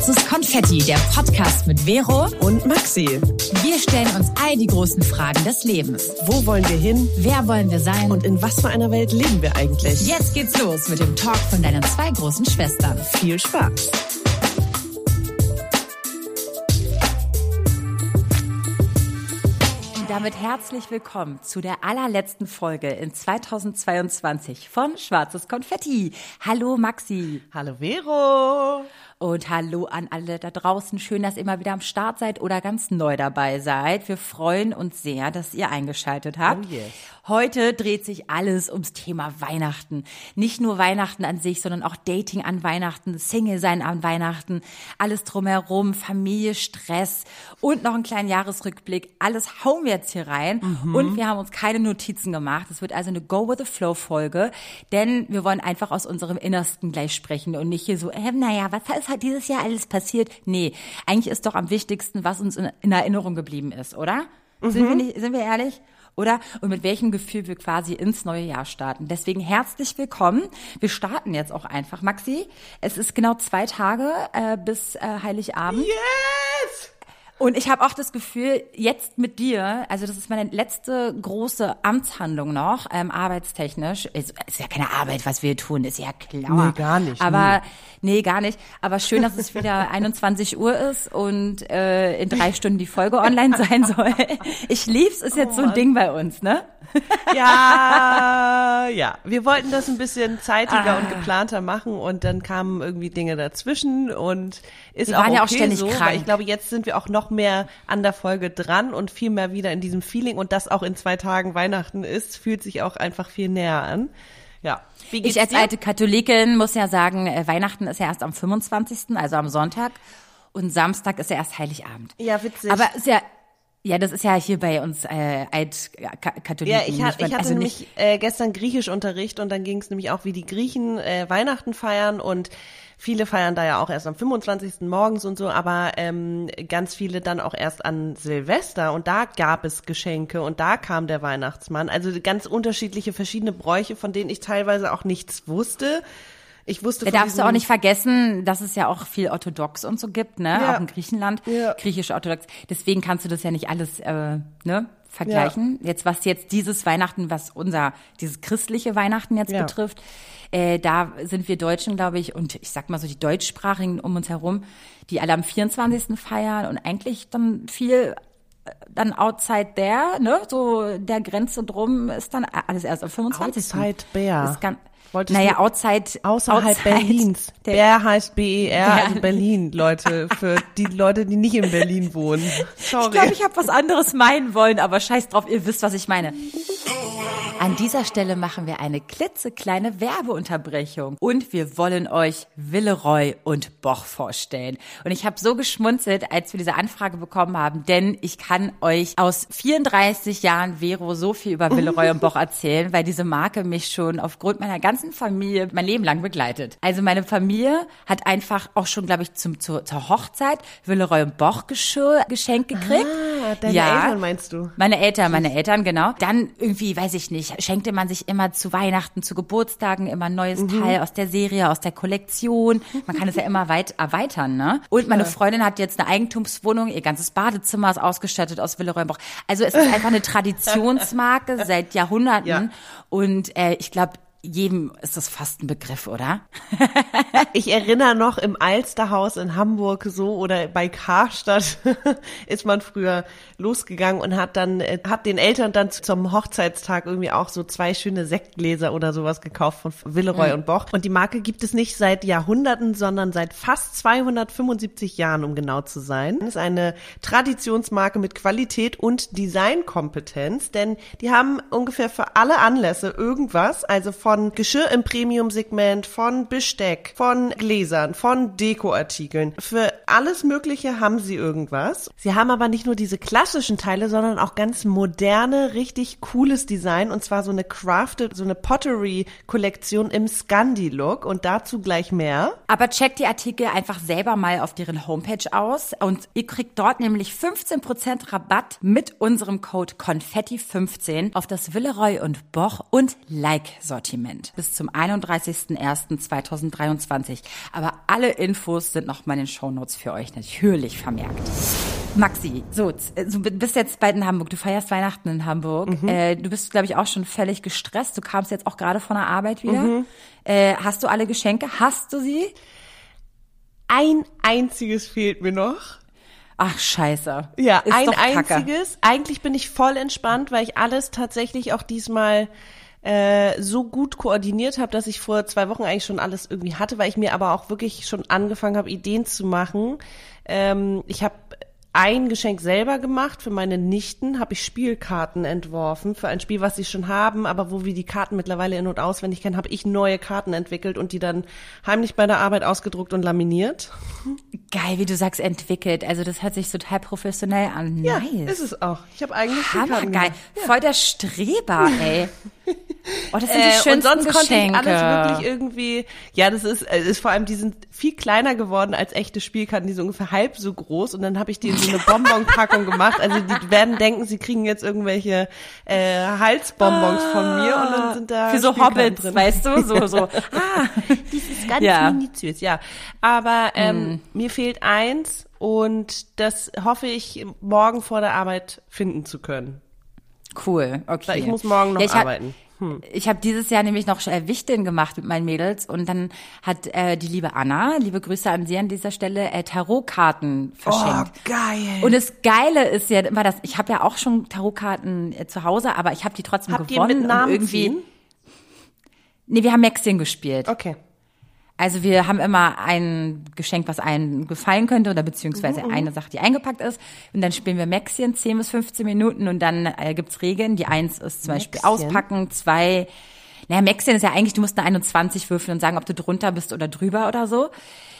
Schwarzes Konfetti, der Podcast mit Vero und Maxi. Wir stellen uns all die großen Fragen des Lebens. Wo wollen wir hin? Wer wollen wir sein? Und in was für einer Welt leben wir eigentlich? Jetzt geht's los mit dem Talk von deinen zwei großen Schwestern. Viel Spaß! damit herzlich willkommen zu der allerletzten Folge in 2022 von Schwarzes Konfetti. Hallo Maxi. Hallo Vero. Und hallo an alle da draußen. Schön, dass ihr mal wieder am Start seid oder ganz neu dabei seid. Wir freuen uns sehr, dass ihr eingeschaltet habt. Oh yes. Heute dreht sich alles ums Thema Weihnachten. Nicht nur Weihnachten an sich, sondern auch Dating an Weihnachten, Single sein an Weihnachten, alles drumherum, Familie, Stress und noch einen kleinen Jahresrückblick. Alles hauen wir jetzt hier rein. Mhm. Und wir haben uns keine Notizen gemacht. Es wird also eine Go with the Flow Folge, denn wir wollen einfach aus unserem Innersten gleich sprechen und nicht hier so, äh, naja, was ist halt dieses Jahr alles passiert? Nee, eigentlich ist doch am wichtigsten, was uns in, in Erinnerung geblieben ist, oder? Mhm. Sind, wir nicht, sind wir ehrlich? Oder? Und mit welchem Gefühl wir quasi ins neue Jahr starten. Deswegen herzlich willkommen. Wir starten jetzt auch einfach. Maxi, es ist genau zwei Tage äh, bis äh, Heiligabend. Yes! Und ich habe auch das Gefühl, jetzt mit dir, also das ist meine letzte große Amtshandlung noch, ähm, arbeitstechnisch. Ist, ist ja keine Arbeit, was wir tun, ist ja klar. Nee, gar nicht. Aber nee, nee gar nicht. Aber schön, dass es wieder 21 Uhr ist und äh, in drei Stunden die Folge online sein soll. Ich lieb's, ist jetzt oh, so ein Ding bei uns, ne? Ja, ja. Wir wollten das ein bisschen zeitiger ah. und geplanter machen und dann kamen irgendwie Dinge dazwischen und ist wir auch waren ja auch ständig so, krank. Ich glaube, jetzt sind wir auch noch mehr an der Folge dran und viel mehr wieder in diesem Feeling und das auch in zwei Tagen Weihnachten ist, fühlt sich auch einfach viel näher an. Ja. Wie ich als dir? alte Katholikin muss ja sagen, äh, Weihnachten ist ja erst am 25., also am Sonntag. Und Samstag ist ja erst Heiligabend. Ja, witzig. Aber ist ja ja, das ist ja hier bei uns äh, Altkatholiken. Ja, ich, hat, ich hatte also nämlich äh, gestern Griechischunterricht und dann ging es nämlich auch, wie die Griechen äh, Weihnachten feiern und viele feiern da ja auch erst am 25. morgens und so, aber ähm, ganz viele dann auch erst an Silvester und da gab es Geschenke und da kam der Weihnachtsmann. Also ganz unterschiedliche verschiedene Bräuche, von denen ich teilweise auch nichts wusste. Ich wusste Da darfst du auch nicht vergessen, dass es ja auch viel orthodox und so gibt, ne? Ja. Auch in Griechenland, ja. griechisch-orthodox. Deswegen kannst du das ja nicht alles, äh, ne? Vergleichen. Ja. Jetzt, was jetzt dieses Weihnachten, was unser, dieses christliche Weihnachten jetzt ja. betrifft, äh, da sind wir Deutschen, glaube ich, und ich sag mal so die Deutschsprachigen um uns herum, die alle am 24. feiern und eigentlich dann viel äh, dann outside there, ne, so der Grenze drum ist dann alles erst am 25. Outside Bear. Ist ganz, Wolltest naja, outside. Außerhalb outside Berlins. Bär heißt B-E-R, also Berlin, Leute. Für die Leute, die nicht in Berlin wohnen. Sorry. Ich glaube, ich habe was anderes meinen wollen, aber scheiß drauf, ihr wisst, was ich meine. An dieser Stelle machen wir eine klitzekleine Werbeunterbrechung und wir wollen euch Villeroy und Boch vorstellen. Und ich habe so geschmunzelt, als wir diese Anfrage bekommen haben, denn ich kann euch aus 34 Jahren Vero so viel über Villeroy und Boch erzählen, weil diese Marke mich schon aufgrund meiner ganzen Familie mein Leben lang begleitet. Also meine Familie hat einfach auch schon, glaube ich, zum, zur, zur Hochzeit Villeroy und Boch Geschirr geschenkt gekriegt. Ah, deine ja, Eltern meinst du? Meine Eltern, meine Eltern, genau. Dann irgendwie, weiß ich nicht, schenkte man sich immer zu Weihnachten, zu Geburtstagen immer ein neues mhm. Teil aus der Serie, aus der Kollektion. Man kann es ja immer weit erweitern, ne? Und meine Freundin hat jetzt eine Eigentumswohnung, ihr ganzes Badezimmer ist ausgestattet aus Willeräumbruch. Also es ist einfach eine Traditionsmarke seit Jahrhunderten. Ja. Und äh, ich glaube, jedem ist das fast ein Begriff, oder? ich erinnere noch im Alsterhaus in Hamburg so oder bei Karstadt ist man früher losgegangen und hat dann äh, hat den Eltern dann zum Hochzeitstag irgendwie auch so zwei schöne Sektgläser oder sowas gekauft von Villeroy mhm. und Boch und die Marke gibt es nicht seit Jahrhunderten, sondern seit fast 275 Jahren, um genau zu sein. Das ist eine Traditionsmarke mit Qualität und Designkompetenz, denn die haben ungefähr für alle Anlässe irgendwas, also von von Geschirr im Premium-Segment, von Besteck, von Gläsern, von Dekoartikeln. Für alles Mögliche haben sie irgendwas. Sie haben aber nicht nur diese klassischen Teile, sondern auch ganz moderne, richtig cooles Design und zwar so eine crafted, so eine Pottery-Kollektion im Scandi-Look und dazu gleich mehr. Aber checkt die Artikel einfach selber mal auf deren Homepage aus und ihr kriegt dort nämlich 15% Rabatt mit unserem Code Konfetti15 auf das Villeroy und Boch und Like-Sortiment. Sortiment bis zum 31.01.2023. Aber alle Infos sind noch mal in den Shownotes für euch natürlich vermerkt. Maxi, so, du bist jetzt bald in Hamburg, du feierst Weihnachten in Hamburg. Mhm. Äh, du bist, glaube ich, auch schon völlig gestresst. Du kamst jetzt auch gerade von der Arbeit wieder. Mhm. Äh, hast du alle Geschenke? Hast du sie? Ein einziges fehlt mir noch. Ach, scheiße. Ja, Ist ein einziges. Eigentlich bin ich voll entspannt, weil ich alles tatsächlich auch diesmal äh, so gut koordiniert habe, dass ich vor zwei Wochen eigentlich schon alles irgendwie hatte, weil ich mir aber auch wirklich schon angefangen habe, Ideen zu machen. Ähm, ich habe ein Geschenk selber gemacht. Für meine Nichten habe ich Spielkarten entworfen für ein Spiel, was sie schon haben, aber wo wir die Karten mittlerweile in- und auswendig kennen, habe ich neue Karten entwickelt und die dann heimlich bei der Arbeit ausgedruckt und laminiert. Geil, wie du sagst, entwickelt. Also das hört sich total professionell an. Ja, nice. ist es auch. Ich habe eigentlich Hammergeil. Voll der Streber, ey. Oh, das sind die schönsten äh, und sonst Geschenke. konnte ich alles wirklich irgendwie, ja, das ist, äh, ist vor allem, die sind viel kleiner geworden als echte Spielkarten, die sind ungefähr halb so groß und dann habe ich die in so eine Bonbonpackung gemacht. Also die werden denken, sie kriegen jetzt irgendwelche äh, Halsbonbons ah, von mir und dann sind da Für so Hobbits, drin. weißt du, so, so. ah, das ist ganz ja. minutiös, ja. Aber ähm, mm. mir fehlt eins und das hoffe ich morgen vor der Arbeit finden zu können. Cool, okay. Weil ich muss morgen noch ja, arbeiten. Hm. Ich habe dieses Jahr nämlich noch äh, Wichteln gemacht mit meinen Mädels und dann hat äh, die liebe Anna, liebe Grüße an sie an dieser Stelle, äh, Tarotkarten verschenkt. Oh, geil. Und das Geile ist ja immer das, ich habe ja auch schon Tarotkarten äh, zu Hause, aber ich habe die trotzdem Habt gewonnen. Ihr mit Namen irgendwie. Ziehen? Nee, wir haben Maxing gespielt. Okay. Also wir haben immer ein Geschenk, was einem gefallen könnte oder beziehungsweise mhm. eine Sache, die eingepackt ist. Und dann spielen wir Maxien 10 bis 15 Minuten und dann äh, gibt's Regeln. Die eins ist zum Maxien. Beispiel auspacken, zwei naja, Maxien ist ja eigentlich, du musst eine 21 würfeln und sagen, ob du drunter bist oder drüber oder so.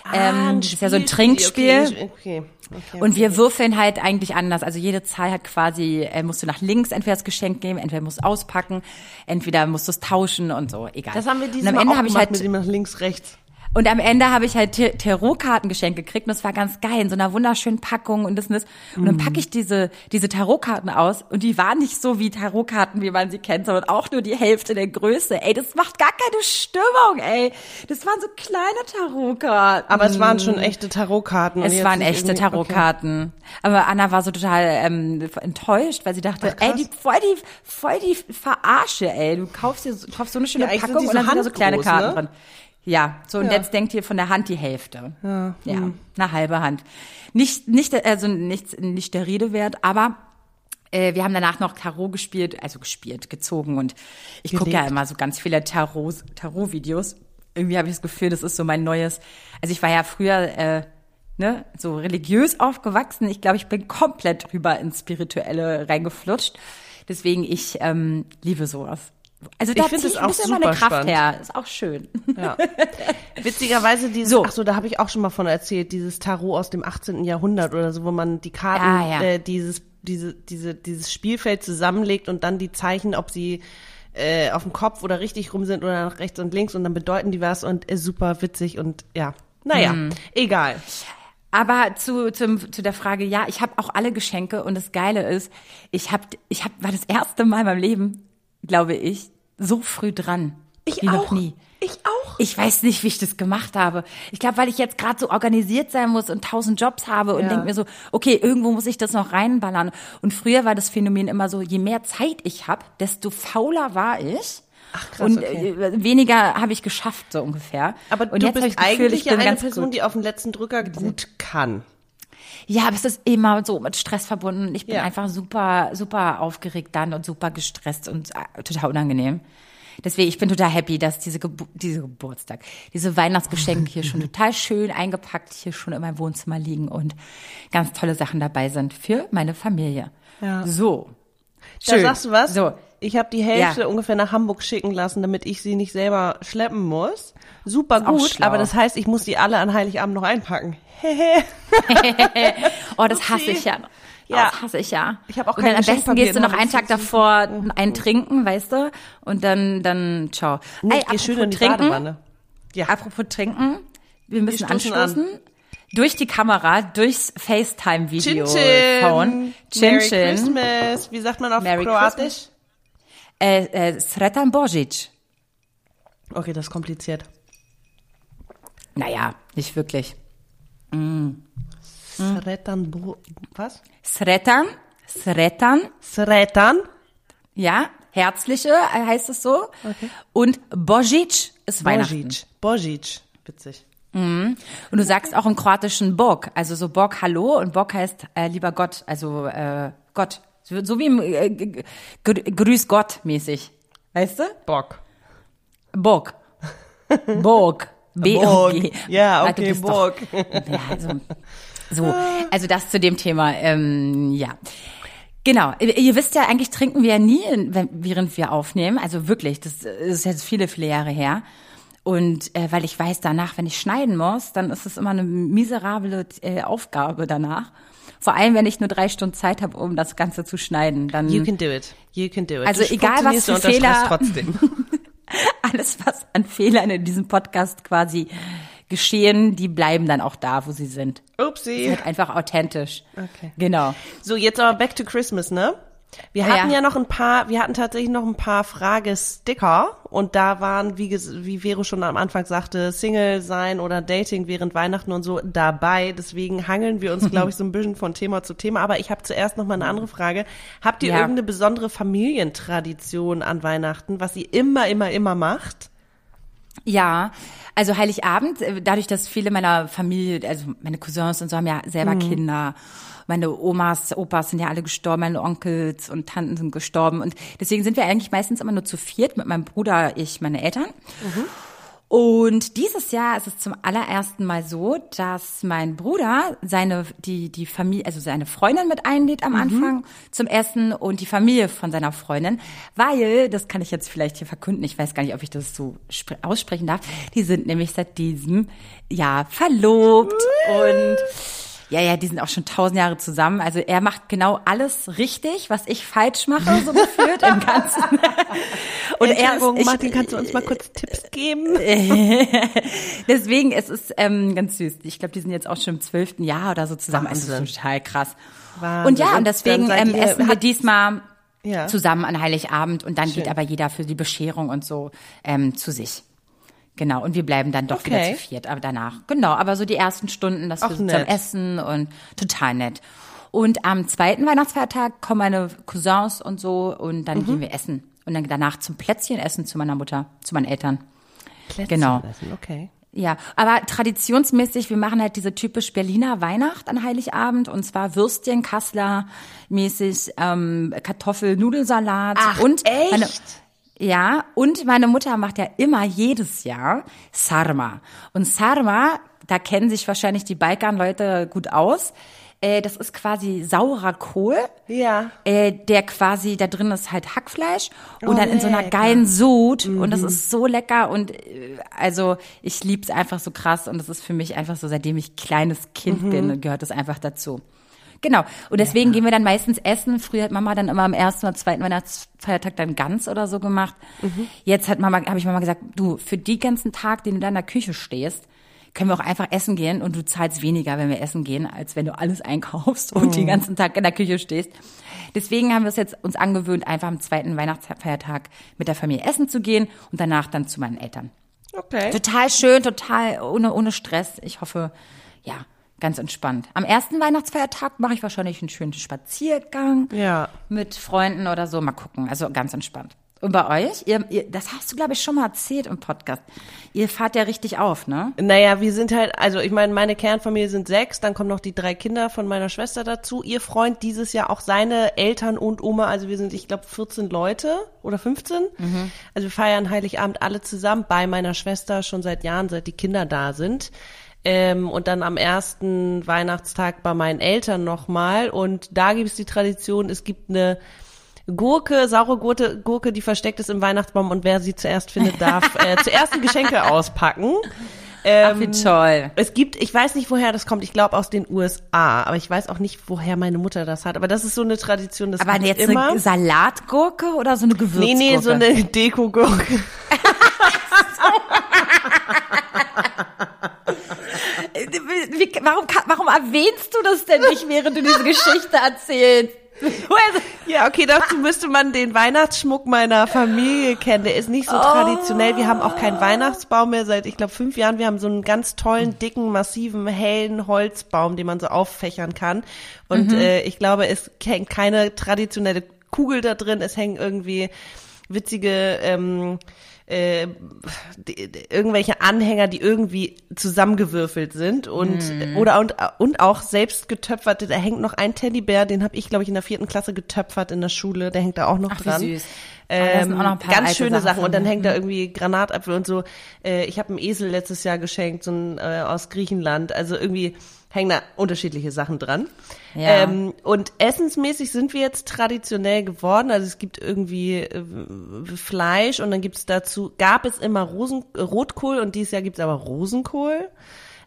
Ah, ähm, das ist ja so ein Trinkspiel. Okay, okay, okay, und wir würfeln halt eigentlich anders. Also jede Zahl hat quasi, äh, musst du nach links entweder das Geschenk geben, entweder musst du auspacken, entweder musst du es tauschen und so, egal. Das haben wir dieses und am Ende habe ich halt mit dem nach links, rechts. Und am Ende habe ich halt Tarotkarten geschenkt gekriegt und das war ganz geil in so einer wunderschönen Packung und das und das. Und dann packe ich diese, diese Tarotkarten aus und die waren nicht so wie Tarotkarten, wie man sie kennt, sondern auch nur die Hälfte der Größe. Ey, das macht gar keine Stimmung, ey. Das waren so kleine Tarotkarten. Aber es waren schon echte Tarotkarten. Es waren echte Tarotkarten. Okay. Aber Anna war so total ähm, enttäuscht, weil sie dachte, Ach, ey, die voll die voll die Verarsche, ey. Du kaufst dir kaufst so eine schöne ja, Packung und dann sind da so kleine Karten ne? drin. Ja, so und ja. jetzt denkt ihr von der Hand die Hälfte. Ja, ja hm. eine halbe Hand. Nicht, nicht, also nicht, nicht der Rede wert, aber äh, wir haben danach noch Tarot gespielt, also gespielt, gezogen und ich gucke ja immer so ganz viele Tarot, Tarot-Videos. Irgendwie habe ich das Gefühl, das ist so mein neues. Also ich war ja früher äh, ne, so religiös aufgewachsen. Ich glaube, ich bin komplett rüber ins Spirituelle reingeflutscht. Deswegen ich ähm, liebe sowas. Also da ich finde es auch super meine Kraft spannend. her. Ist auch schön. Ja. Witzigerweise dieses, so. ach so, da habe ich auch schon mal von erzählt, dieses Tarot aus dem 18. Jahrhundert oder so, wo man die Karten, ah, ja. äh, dieses, diese, diese, dieses Spielfeld zusammenlegt und dann die Zeichen, ob sie äh, auf dem Kopf oder richtig rum sind oder nach rechts und links und dann bedeuten die was und ist super witzig und ja, naja, hm. egal. Aber zu, zum, zu der Frage, ja, ich habe auch alle Geschenke und das Geile ist, ich hab, ich hab, war das erste Mal in meinem Leben glaube ich, so früh dran. Ich wie auch. noch nie. Ich auch. Ich weiß nicht, wie ich das gemacht habe. Ich glaube, weil ich jetzt gerade so organisiert sein muss und tausend Jobs habe und ja. denke mir so, okay, irgendwo muss ich das noch reinballern. Und früher war das Phänomen immer so, je mehr Zeit ich habe, desto fauler war ich. Ach, krass, und okay. Äh, weniger habe ich geschafft so ungefähr. Aber und du bist Gefühl, eigentlich ja eine Person, gut. die auf den letzten Drücker gut kann. Ja, aber es ist immer so mit Stress verbunden. Ich bin ja. einfach super, super aufgeregt dann und super gestresst und äh, total unangenehm. Deswegen, ich bin total happy, dass diese, Gebu diese Geburtstag, diese Weihnachtsgeschenke hier schon total schön eingepackt hier schon in meinem Wohnzimmer liegen und ganz tolle Sachen dabei sind für meine Familie. Ja. So. Schön. Da sagst du was? So. Ich habe die Hälfte ja. ungefähr nach Hamburg schicken lassen, damit ich sie nicht selber schleppen muss. Super gut, aber das heißt, ich muss die alle an Heiligabend noch einpacken. oh, das hasse ich ja. Ja. Das hasse ich ja. Ich habe auch Und dann am besten gehst du noch einen Tag davor ein trinken, weißt du? Und dann, dann, ciao. Nee, Ey, schön in die trinken, Badewanne. Ja. Apropos trinken, wir müssen anstoßen. An. Durch die Kamera, durchs FaceTime-Video-Phone. Chin Merry Christmas. Wie sagt man auf Merry Kroatisch? Äh, äh, Sretan Božić. Okay, das ist kompliziert. Naja, nicht wirklich. Sretan, Bo- was? Sretan, Sretan, Sretan? ja, herzliche äh, heißt es so. Und Božić ist Weihnachten. Božić. Božić. Witzig. Und du sagst auch im Kroatischen Bog, also so Bog Hallo und Bog heißt äh, lieber Gott, also äh, Gott. So so wie im äh, Grüß Gott mäßig. Weißt du? Bock. Bog. Bog. B-O-G. Borg. Ja, Ah, okay, bist doch- Borg. Ja, also, so, also das zu dem Thema, ähm, ja. Genau, ihr wisst ja, eigentlich trinken wir ja nie, während wir aufnehmen. Also wirklich, das ist jetzt viele, viele Jahre her. Und äh, weil ich weiß, danach, wenn ich schneiden muss, dann ist es immer eine miserable äh, Aufgabe danach. Vor allem, wenn ich nur drei Stunden Zeit habe, um das Ganze zu schneiden. Dann You can do it. You can do it. Also Du egal, was für Fehler- trotzdem. alles, was an Fehlern in diesem Podcast quasi geschehen, die bleiben dann auch da, wo sie sind. Upsi. Halt einfach authentisch. Okay. Genau. So, jetzt aber back to Christmas, ne? Wir Ah, hatten ja. ja. noch ein paar, wir hatten tatsächlich noch ein paar Fragesticker und da waren, wie, wie Vero schon am Anfang sagte, Single sein oder Dating während Weihnachten und so dabei. Deswegen hangeln wir uns, glaube ich, so ein bisschen von Thema zu Thema. Aber ich habe zuerst noch mal eine andere Frage. Habt ihr Ja. irgendeine besondere Familientradition an Weihnachten, was ihr immer, immer, immer macht? Ja, also Heiligabend, äh, dadurch, dass viele meiner Familie, also meine Cousins und so haben ja selber Kinder. Meine Omas, Opas sind ja alle gestorben, meine Onkels und Tanten sind gestorben. Und deswegen sind wir eigentlich meistens immer nur zu viert mit meinem Bruder, ich, meine Eltern. Und dieses Jahr ist es zum allerersten Mal so, dass mein Bruder seine, die, die Familie, also seine Freundin mit einlädt am Anfang zum Essen und die Familie von seiner Freundin, weil, das kann ich jetzt vielleicht hier verkünden, ich weiß gar nicht, ob ich das so spre- aussprechen darf, die sind nämlich seit diesem Jahr verlobt und ja, ja, die sind auch schon tausend Jahre zusammen. Also er macht genau alles richtig, was ich falsch mache, so gefühlt im Ganzen. Und er ist, ich, Martin, kannst du uns mal kurz Tipps geben? Deswegen, es ist ähm, ganz süß. Ich glaube, die sind jetzt auch schon im zwölften Jahr oder so zusammen. Also das Wahnsinn. ist total krass. Wahnsinn. Und ja, Und deswegen ähm, essen wir diesmal Ja. zusammen an Heiligabend und dann geht aber jeder für die Bescherung und so ähm, zu sich. Genau, und wir bleiben dann doch wieder Okay. zu viert, aber danach. Genau, aber so die ersten Stunden, das Ach, wir nett. Essen und total nett. Und am zweiten Weihnachtsfeiertag kommen meine Cousins und so und Mhm. dann gehen wir essen. Und dann danach zum Plätzchen essen zu meiner Mutter, zu meinen Eltern. Plätzchen Genau. essen, Okay. Ja, aber traditionsmäßig, wir machen halt diese typisch Berliner Weihnacht an Heiligabend und zwar Würstchen, Kassler mäßig, ähm, Kartoffel, Nudelsalat Ach, und echt? Meine, ja, und meine Mutter macht ja immer jedes Jahr Sarma. Und Sarma, da kennen sich wahrscheinlich die Balkanleute gut aus. Äh, das ist quasi saurer Kohl. Ja. Äh, der quasi, da drin ist halt Hackfleisch und Oh, dann in so einer lecker. geilen Sud und Mhm. das ist so lecker und äh, also ich lieb's einfach so krass und das ist für mich einfach so, seitdem ich kleines Kind Mhm. bin, gehört das einfach dazu. Genau. Und deswegen gehen wir dann meistens essen. Früher hat Mama dann immer am ersten oder zweiten Weihnachtsfeiertag dann Gans oder so gemacht. Mhm. Jetzt hat Mama, habe ich Mama gesagt, du, für die ganzen Tag, den du da in der Küche stehst, können wir auch einfach essen gehen und du zahlst weniger, wenn wir essen gehen, als wenn du alles einkaufst und Mhm. den ganzen Tag in der Küche stehst. Deswegen haben wir es jetzt uns angewöhnt, einfach am zweiten Weihnachtsfeiertag mit der Familie essen zu gehen und danach dann zu meinen Eltern. Okay. Total schön, total ohne, ohne Stress. Ich hoffe, ja, ganz entspannt. Am ersten Weihnachtsfeiertag mache ich wahrscheinlich einen schönen Spaziergang Ja. mit Freunden oder so. Mal gucken. Also ganz entspannt. Und bei euch? Ihr, ihr, das hast du, glaube ich, schon mal erzählt im Podcast. Ihr fahrt ja richtig auf, ne? Naja, wir sind halt, also ich meine, meine Kernfamilie sind sechs, dann kommen noch die drei Kinder von meiner Schwester dazu. Ihr Freund dieses Jahr auch seine Eltern und Oma, also wir sind, ich glaube, 14 Leute oder 15. Also wir feiern Heiligabend alle zusammen bei meiner Schwester schon seit Jahren, seit die Kinder da sind. Ähm, und dann am ersten Weihnachtstag bei meinen Eltern nochmal. Und da gibt es die Tradition, es gibt eine Gurke, saure Gurke, Gurke, die versteckt ist im Weihnachtsbaum und wer sie zuerst findet, darf äh, zuerst die Geschenke auspacken. Ach, wie toll. Es gibt, ich weiß nicht, woher das kommt, ich glaube aus den USA, aber ich weiß auch nicht, woher meine Mutter das hat. Aber das ist so eine Tradition, das Aber jetzt immer. eine Salatgurke oder so eine nee, Gewürzgurke? nee, so eine Deko-Gurke. Wie, warum, warum erwähnst du das denn nicht, während du diese Geschichte erzählst? Ja, okay, dazu müsste man den Weihnachtsschmuck meiner Familie kennen. Der ist nicht so traditionell. Wir haben auch keinen Weihnachtsbaum mehr seit, ich glaube, fünf Jahren. Wir haben so einen ganz tollen, dicken, massiven, hellen Holzbaum, den man so auffächern kann. Und äh, ich glaube, es hängt keine traditionelle Kugel da drin. Es hängen irgendwie witzige ähm, äh, die, die, irgendwelche Anhänger, die irgendwie zusammengewürfelt sind und Mhm. oder und, und auch selbst getöpferte. Da hängt noch ein Teddybär, den habe ich glaube ich in der vierten Klasse getöpfert in der Schule. Der hängt da auch noch Ach, wie dran. süß. Da sind Ähm, ganz schöne Sachen Sachen, und dann hängt da irgendwie Granatapfel und so. Äh, ich habe einen Esel letztes Jahr geschenkt, so ein äh, aus Griechenland. Also irgendwie hängen da unterschiedliche Sachen dran. Ja. Ähm, und essensmäßig sind wir jetzt traditionell geworden. Also es gibt irgendwie äh, Fleisch und dann gibt's dazu, gab es immer Rosen, äh, Rotkohl und dieses Jahr gibt's aber Rosenkohl.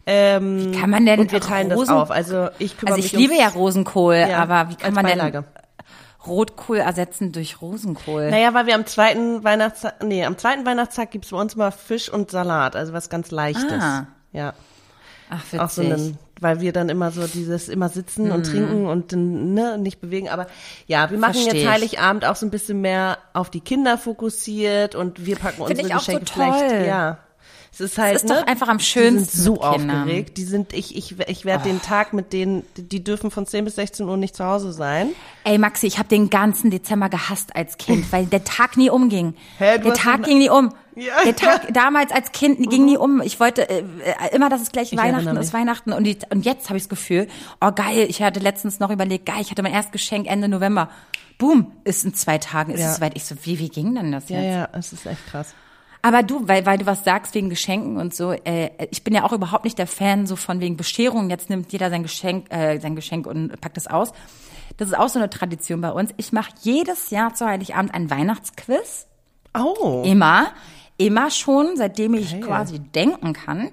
Ähm, Kann man denn und wir teilen Rosen- das auf. Also ich Also ich liebe ja Rosenkohl, Ja, aber wie kann man denn Beilage. Rotkohl ersetzen durch Rosenkohl? Naja, weil wir am zweiten Weihnachtstag, nee, am zweiten Weihnachtstag gibt's bei uns mal Fisch und Salat, also was ganz Leichtes. Ah. Ja. Ach, witzig. Auch so einen, weil wir dann immer so dieses immer sitzen und trinken und dann, ne, nicht bewegen. Aber ja, wir machen Versteh jetzt Heiligabend auch so ein bisschen mehr auf die Kinder fokussiert und wir packen Find unsere so Geschenke toll. vielleicht. Ja. Es ist halt, ist doch ne, einfach am Die schönsten sind so aufgeregt. Die sind, ich, ich, ich werde den Tag mit denen, die- die dürfen von 10 bis 16 Uhr nicht zu Hause sein. Ey Maxi, ich habe den ganzen Dezember gehasst als Kind, weil der Tag nie umging. Hä, du der Tag doch- ging nie um. Ja. Der Tag damals als Kind ging nie um. Ich wollte äh, äh, immer, dass es gleich Ich Weihnachten ist. Weihnachten. Und, die, und jetzt habe ich das Gefühl, oh geil, ich hatte letztens noch überlegt, geil, ich hatte mein erstes Geschenk Ende November. Boom, ist in zwei Tagen, ist Ja. es soweit. Ich so, wie, wie ging denn das Ja, jetzt? ja, es ist echt krass. Aber du, weil, weil du was sagst wegen Geschenken und so, äh, ich bin ja auch überhaupt nicht der Fan so von wegen Bescherung. Jetzt nimmt jeder sein Geschenk, äh, sein Geschenk und packt es aus. Das ist auch so eine Tradition bei uns. Ich mache jedes Jahr zu Heiligabend ein Weihnachtsquiz. Oh. Immer. Immer schon, seitdem ich Geil. quasi denken kann.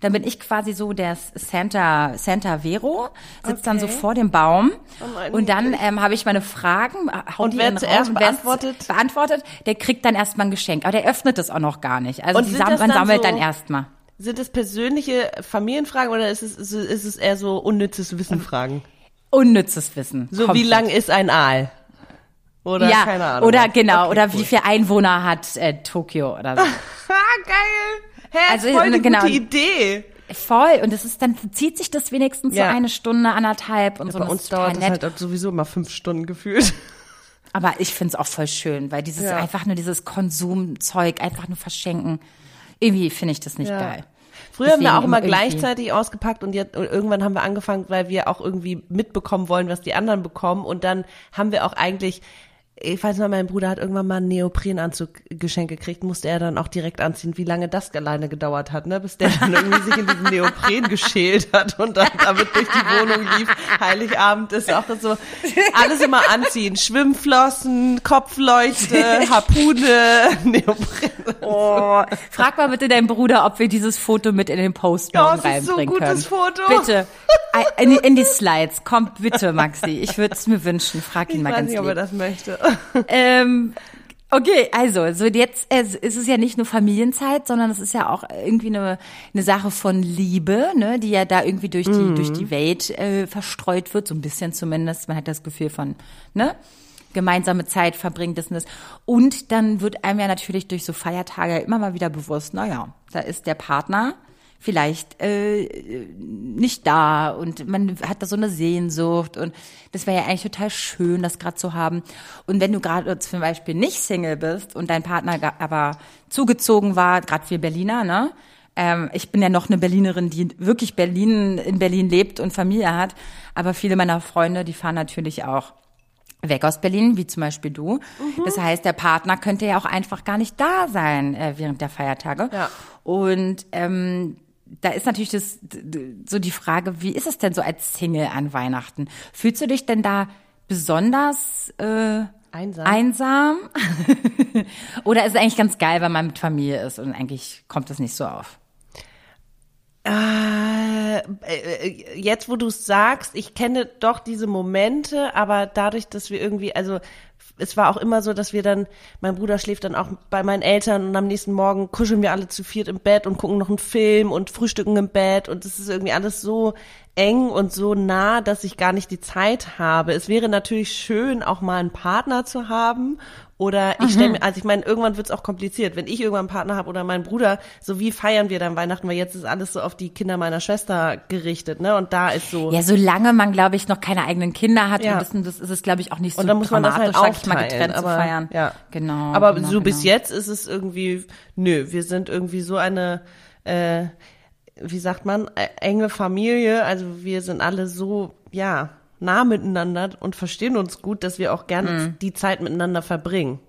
Dann bin ich quasi so der Santa, Santa Vero, sitzt dann so Okay. vor dem Baum. nein, und dann ähm, habe ich meine Fragen. hau Und die wer zuerst. Wer beantwortet? beantwortet, der kriegt dann erstmal ein Geschenk. Aber der öffnet es auch noch gar nicht. Also Und sam man dann sammelt so- dann erstmal. Sind es persönliche Familienfragen oder ist es, ist es- eher so unnützes Wissenfragen? Unnützes Wissen. So wie Komplett. lang ist ein Aal? Oder ja, keine Ahnung. oder genau, Okay, oder cool. wie viel Einwohner hat äh, Tokio oder so. Geil. Hä, Also, voll die genau. gute Idee. Voll. Und es ist dann zieht sich das wenigstens Ja. so eine Stunde, anderthalb und so. Bei uns dauert das halt sowieso immer fünf Stunden gefühlt. Aber ich find's auch voll schön, weil dieses Ja. einfach nur dieses Konsumzeug, einfach nur verschenken. Irgendwie finde ich das nicht Ja. geil. Früher haben wir Deswegen auch immer irgendwie- gleichzeitig ausgepackt und, jetzt, und irgendwann haben wir angefangen, weil wir auch irgendwie mitbekommen wollen, was die anderen bekommen. Und dann haben wir auch eigentlich, ich weiß noch, mein Bruder hat irgendwann mal einen Neoprenanzug geschenkt gekriegt, musste er dann auch direkt anziehen, wie lange das alleine gedauert hat, ne? Bis der dann irgendwie sich in diesen Neopren geschält hat und dann damit durch die Wohnung lief. Heiligabend ist auch so, alles immer anziehen. Schwimmflossen, Kopfleuchte, Harpune, Neopren. Oh, frag mal bitte deinen Bruder, ob wir dieses Foto mit in den Post Ja, morgen es ist so ein reinbringen gutes können. Foto. Bitte. In, in die Slides. Komm bitte, Maxi. Ich würde es mir wünschen. Frag ihn Ich mal weiß ganz nicht, ob er lieb. das möchte. Ähm, okay, also so jetzt äh, ist es ja nicht nur Familienzeit, sondern es ist ja auch irgendwie eine, eine Sache von Liebe, ne, die ja da irgendwie durch die durch die Welt äh, verstreut wird, so ein bisschen zumindest. Man hat das Gefühl von, ne? gemeinsame Zeit verbringt ist. das. Und dann wird einem ja natürlich durch so Feiertage immer mal wieder bewusst, naja, da ist der Partner vielleicht äh, nicht da und man hat da so eine Sehnsucht und das wäre ja eigentlich total schön, das gerade zu haben. Und wenn du gerade zum Beispiel nicht Single bist und dein Partner aber zugezogen war, gerade wir Berliner, ne? Ähm, ich bin ja noch eine Berlinerin, die wirklich Berlin in Berlin lebt und Familie hat, aber viele meiner Freunde, die fahren natürlich auch weg aus Berlin, wie zum Beispiel du. Das heißt, der Partner könnte ja auch einfach gar nicht da sein äh, während der Feiertage. Ja. Und ähm, da ist natürlich das, so die Frage, wie ist es denn so als Single an Weihnachten? Fühlst du dich denn da besonders äh, Einsam. einsam? Oder ist es eigentlich ganz geil, wenn man mit Familie ist und eigentlich kommt das nicht so auf? Äh, äh, jetzt, wo du es sagst, ich kenne doch diese Momente, aber dadurch, dass wir irgendwie, also es war auch immer so, dass wir dann, mein Bruder schläft dann auch bei meinen Eltern und am nächsten Morgen kuscheln wir alle zu viert im Bett und gucken noch einen Film und frühstücken im Bett und es ist irgendwie alles so eng und so nah, dass ich gar nicht die Zeit habe. Es wäre natürlich schön, auch mal einen Partner zu haben oder ich stelle mir, also ich meine, irgendwann wird es auch kompliziert. Wenn ich irgendwann einen Partner habe oder mein Bruder, so wie feiern wir dann Weihnachten? Weil jetzt ist alles so auf die Kinder meiner Schwester gerichtet, ne? Und da ist so. Ja, solange man, glaube ich, noch keine eigenen Kinder hat, Ja. wissen, das ist es, glaube ich, auch nicht so und dann muss man das halt ich mal, aufteilen, getrennt aber, zu feiern. Ja. Genau. Aber genau, so bis genau. jetzt ist es irgendwie, nö, wir sind irgendwie so eine, äh, wie sagt man, äh, enge Familie. Also wir sind alle so, ja, nah miteinander und verstehen uns gut, dass wir auch gerne Mhm. die Zeit miteinander verbringen.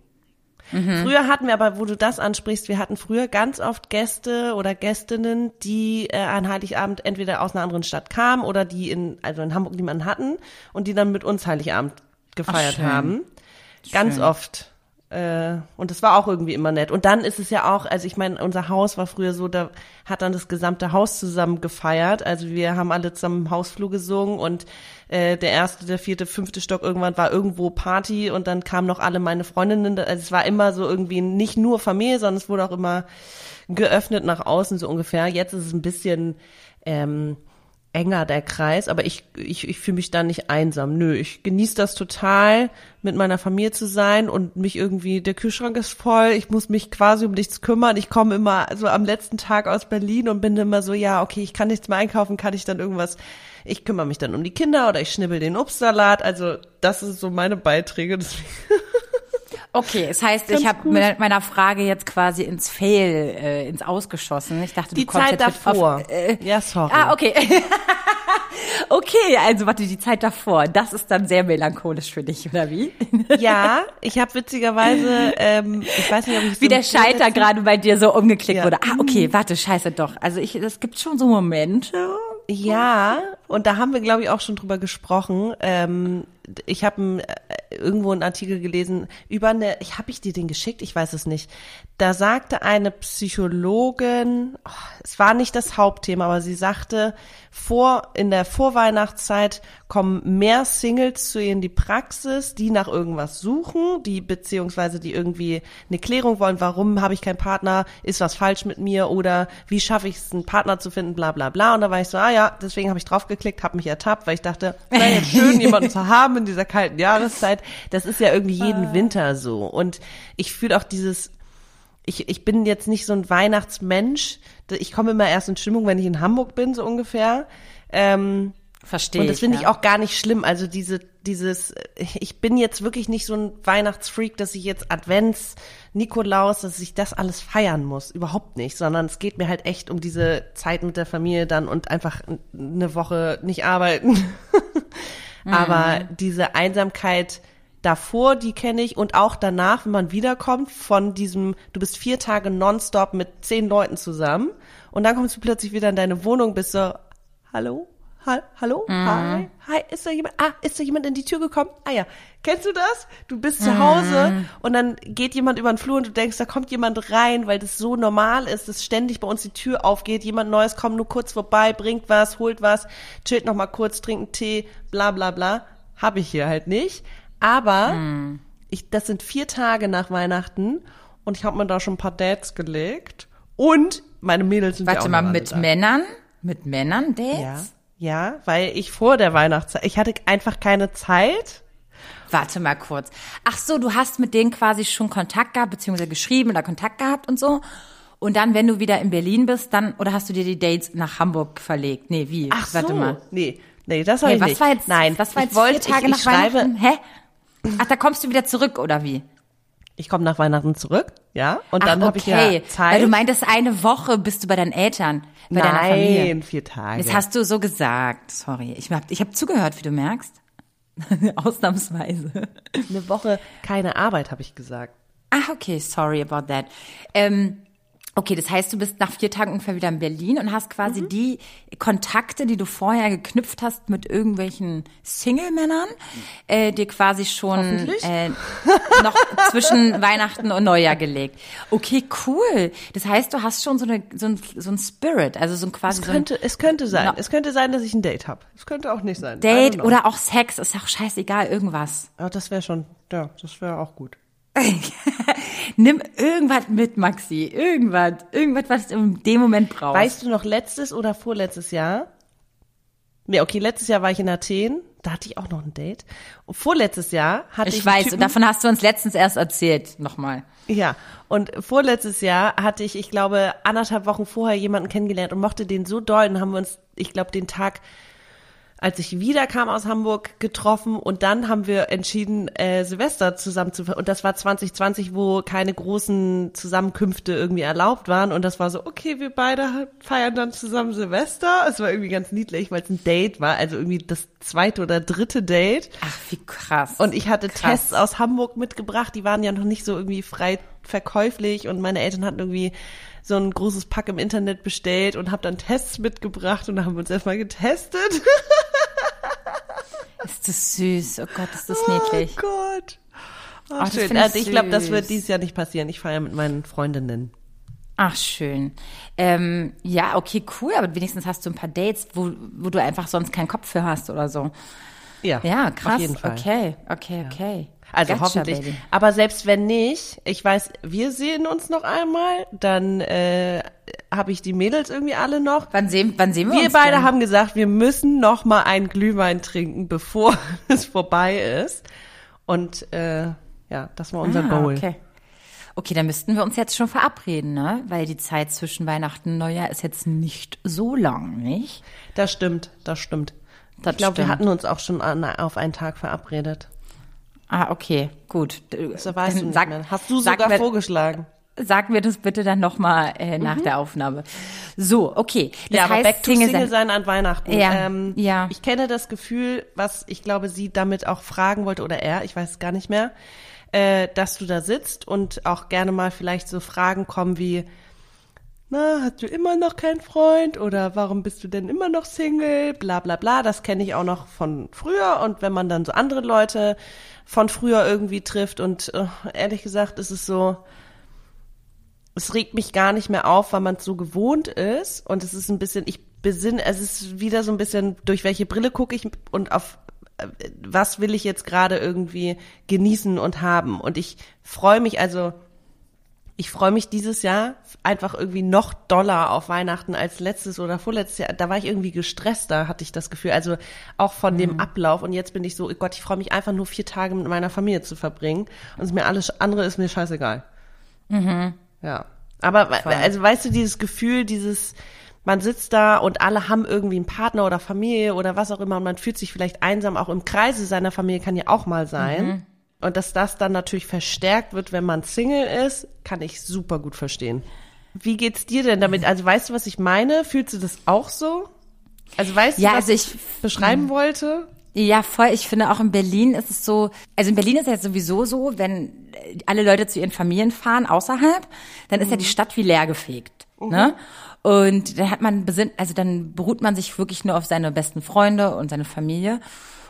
Früher hatten wir aber, wo du das ansprichst, wir hatten früher ganz oft Gäste oder Gästinnen, die äh, an Heiligabend entweder aus einer anderen Stadt kamen oder die in, also in Hamburg niemanden hatten und die dann mit uns Heiligabend gefeiert schön. haben. Ganz Schön. oft. Äh, und das war auch irgendwie immer nett. Und dann ist es ja auch, also ich meine, unser Haus war früher so, da hat dann das gesamte Haus zusammen gefeiert. Also wir haben alle zusammen im Hausflur gesungen und äh, der erste, der vierte, fünfte Stock irgendwann war irgendwo Party und dann kamen noch alle meine Freundinnen. Also es war immer so irgendwie nicht nur Familie, sondern es wurde auch immer geöffnet nach außen so ungefähr. Jetzt ist es ein bisschen ähm, enger der Kreis, aber ich, ich, ich fühle mich da nicht einsam. Nö, ich genieße das total, mit meiner Familie zu sein und mich irgendwie, der Kühlschrank ist voll, ich muss mich quasi um nichts kümmern. Ich komme immer so am letzten Tag aus Berlin und bin immer so, ja, okay, ich kann nichts mehr einkaufen, kann ich dann irgendwas, ich kümmere mich dann um die Kinder oder ich schnibbel den Obstsalat. Also das ist so meine Beiträge. Okay, es heißt, ich habe mit meiner Frage jetzt quasi ins Fail, äh, ins Ausgeschossen. Ich dachte, Die du kommst Zeit jetzt davor. Auf, äh, ja, sorry. ah, okay. okay, also warte, die Zeit davor, das ist dann sehr melancholisch für dich, oder wie? Ja, ich habe witzigerweise, ähm, ich weiß nicht, ob ich Wie der Scheiter gerade bei dir so umgeklickt Ja. wurde. Ah, okay, warte, scheiße doch. Also ich, es gibt schon so Momente. Ja, und da haben wir, glaube ich, auch schon drüber gesprochen. Ähm, ich habe äh, irgendwo einen Artikel gelesen über eine, ich habe ich dir den geschickt, ich weiß es nicht. Da sagte eine Psychologin, oh, es war nicht das Hauptthema, aber sie sagte, vor in der Vorweihnachtszeit kommen mehr Singles zu ihr in die Praxis, die nach irgendwas suchen, die beziehungsweise die irgendwie eine Klärung wollen, warum habe ich keinen Partner, ist was falsch mit mir oder wie schaffe ich es, einen Partner zu finden, bla bla bla. Und da war ich so, ah ja, deswegen habe ich draufgeklickt, habe mich ertappt, weil ich dachte, wäre jetzt schön, jemanden zu haben in dieser kalten Jahreszeit. Das ist ja irgendwie jeden Winter so. Und ich fühle auch dieses ich, ich bin jetzt nicht so ein Weihnachtsmensch. Ich komme immer erst in Stimmung, wenn ich in Hamburg bin, so ungefähr. Ähm, Verstehe und das finde ich ja. auch gar nicht schlimm. Also diese, dieses, ich bin jetzt wirklich nicht so ein Weihnachtsfreak, dass ich jetzt Advents, Nikolaus, dass ich das alles feiern muss. Überhaupt nicht. Sondern es geht mir halt echt um diese Zeit mit der Familie dann und einfach eine Woche nicht arbeiten. Aber diese Einsamkeit davor, die kenne ich. Und auch danach, wenn man wiederkommt von diesem, du bist vier Tage nonstop mit zehn Leuten zusammen. Und dann kommst du plötzlich wieder in deine Wohnung, bist so, hallo? Ha hallo? Hi? Hi, ist da jemand? Ah, ist da jemand in die Tür gekommen? Ah ja. Kennst du das? Du bist zu Hause und dann geht jemand über den Flur und du denkst, da kommt jemand rein, weil das so normal ist, dass ständig bei uns die Tür aufgeht, jemand Neues kommt nur kurz vorbei, bringt was, holt was, chillt noch mal kurz, trinkt einen Tee, bla bla bla. Habe ich hier halt nicht. Aber ich, das sind vier Tage nach Weihnachten und ich habe mir da schon ein paar Dates gelegt. Und meine Mädels sind ja Warte auch mal, mit da. Männern? Mit Männern Dates? Ja, ja, weil ich vor der Weihnachtszeit, ich hatte einfach keine Zeit. Warte mal kurz. Ach so, du hast mit denen quasi schon Kontakt gehabt, beziehungsweise geschrieben oder Kontakt gehabt und so. Und dann, wenn du wieder in Berlin bist, dann, oder hast du dir die Dates nach Hamburg verlegt? Nee, wie? Ach Warte so. mal. Nee, nee, das habe Hey, ich was nicht. war jetzt, Nein, was war ich jetzt wollte, vier Tage ich, nach ich schreibe, Weihnachten? Hä? Ach, da kommst du wieder zurück, oder wie? Ich komme nach Weihnachten zurück, ja, und dann habe ich okay. ja Zeit. Weil du meintest, eine Woche bist du bei deinen Eltern, bei deiner Familie. Nein, vier Tage. Das hast du so gesagt. Sorry. Ich hab, ich hab zugehört, wie du merkst. Ausnahmsweise. eine Woche keine Arbeit, habe ich gesagt. Ach, okay, sorry about that. Ähm, Okay, das heißt, du bist nach vier Tagen ungefähr wieder in Berlin und hast quasi Mhm. die Kontakte, die du vorher geknüpft hast mit irgendwelchen Single-Männern, äh, dir quasi schon äh, noch zwischen Weihnachten und Neujahr gelegt. Okay, cool. Das heißt, du hast schon so, eine, so, ein, so ein Spirit, also so ein quasi Es so ein könnte, es könnte sein. No. Es könnte sein, dass ich ein Date habe. Es könnte auch nicht sein. Date oder auch Sex, ist auch scheißegal, irgendwas. Ja, das wäre schon, ja, das wäre auch gut. Nimm irgendwas mit, Maxi. Irgendwas. Irgendwas, was du in dem Moment brauchst. Weißt du noch letztes oder vorletztes Jahr? Nee, okay, letztes Jahr war ich in Athen. Da hatte ich auch noch ein Date. Und vorletztes Jahr hatte ich, ich weiß, Typen, und davon hast du uns letztens erst erzählt. Nochmal. Ja, und vorletztes Jahr hatte ich, ich glaube, anderthalb Wochen vorher jemanden kennengelernt und mochte den so doll. Und haben wir uns, ich glaube, den Tag, als ich wiederkam aus Hamburg, getroffen. Und dann haben wir entschieden, äh, Silvester zusammen zu Und das war 2020, wo keine großen Zusammenkünfte irgendwie erlaubt waren. Und das war so, okay, wir beide feiern dann zusammen Silvester. Es war irgendwie ganz niedlich, weil es ein Date war. Also irgendwie das zweite oder dritte Date. Ach, wie krass. Und ich hatte Krass. Tests aus Hamburg mitgebracht, die waren ja noch nicht so irgendwie frei verkäuflich und meine Eltern hatten irgendwie so ein großes Pack im Internet bestellt und habe dann Tests mitgebracht und haben wir uns erstmal getestet. Ist das süß. Oh Gott, ist das niedlich. Oh Gott. Oh, das schön. Also ich glaube, das wird dieses Jahr nicht passieren. Ich feiere mit meinen Freundinnen. Ach, schön. Ähm, ja, okay, cool, aber wenigstens hast du ein paar Dates, wo, wo du einfach sonst keinen Kopf für hast oder so. Ja, Ja, krass. Auf jeden Fall. Okay, okay, okay. Also Gotcha, hoffentlich. Baby. Aber selbst wenn nicht, ich weiß, wir sehen uns noch einmal, dann äh, habe ich die Mädels irgendwie alle noch. Wann sehen, wann sehen wir, Wir uns beide denn? haben gesagt, wir müssen noch mal einen Glühwein trinken, bevor es vorbei ist. Und äh, ja, das war unser ah, Goal. Okay. Okay, dann müssten wir uns jetzt schon verabreden, ne? Weil die Zeit zwischen Weihnachten und Neujahr ist jetzt nicht so lang, nicht? Das stimmt, das stimmt. Das ich glaube, wir hatten uns auch schon an, auf einen Tag verabredet. Ah, okay, gut. So weißt Dann du sag, mehr. Hast du sogar mir, vorgeschlagen. Sag mir das bitte dann nochmal äh, nach der Aufnahme. So, okay. Das Mhm. ja, aber heißt, back to Single Single sein. sein an Weihnachten. Ja, ähm, ja. Ich kenne das Gefühl, was ich glaube, sie damit auch fragen wollte, oder er, ich weiß es gar nicht mehr, äh, dass du da sitzt und auch gerne mal vielleicht so Fragen kommen wie, na, hast du immer noch keinen Freund oder warum bist du denn immer noch Single? Bla bla bla. Das kenne ich auch noch von früher. Und wenn man dann so andere Leute von früher irgendwie trifft und äh, ehrlich gesagt ist es so, es regt mich gar nicht mehr auf, weil man es so gewohnt ist. Und es ist ein bisschen, ich besinne, es ist wieder so ein bisschen, durch welche Brille gucke ich und auf äh, was will ich jetzt gerade irgendwie genießen und haben. Und ich freue mich also, ich freue mich dieses Jahr einfach irgendwie noch doller auf Weihnachten als letztes oder vorletztes Jahr. Da war ich irgendwie gestresster, hatte ich das Gefühl. Also auch von Mhm. dem Ablauf. Und jetzt bin ich so, oh Gott, ich freue mich einfach nur vier Tage mit meiner Familie zu verbringen. Und es ist mir alles andere ist mir scheißegal. Ja. Aber also weißt du, dieses Gefühl, dieses, man sitzt da und alle haben irgendwie einen Partner oder Familie oder was auch immer und man fühlt sich vielleicht einsam, auch im Kreise seiner Familie kann ja auch mal sein. Und dass das dann natürlich verstärkt wird, wenn man Single ist, kann ich super gut verstehen. Wie geht's dir denn damit? Also weißt du, was ich meine? Fühlst du das auch so? Also weißt Ja, du, was also ich, ich- beschreiben wollte? Ja, voll. Ich finde auch in Berlin ist es so, also in Berlin ist es ja sowieso so, wenn alle Leute zu ihren Familien fahren außerhalb, dann ist ja die Stadt wie leergefegt. Ne? Und dann hat man besinnt, also dann beruht man sich wirklich nur auf seine besten Freunde und seine Familie.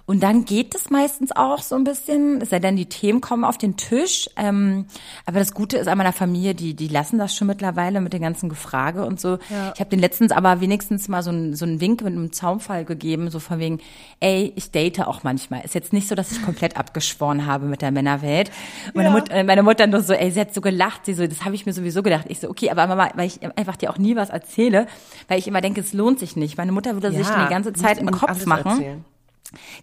Und dann geht es meistens auch so ein bisschen, es sei denn, die Themen kommen auf den Tisch. Ähm, aber das Gute ist an meiner Familie, die, die lassen das schon mittlerweile mit den ganzen Gefrage und so. Ich habe den letztens aber wenigstens mal so einen, so einen Wink mit einem Zaumfall gegeben, so von wegen, ey, ich date auch manchmal. Ist jetzt nicht so, dass ich komplett abgeschworen habe mit der Männerwelt. Meine, Ja. Mut, äh, meine Mutter nur so, ey, sie hat so gelacht, sie so, das habe ich mir sowieso gedacht. Ich so, okay, aber Mama, weil ich einfach dir auch nie was erzähle, weil ich immer denke, es lohnt sich nicht. Meine Mutter würde sich die ganze Zeit im Kopf machen. erzählen.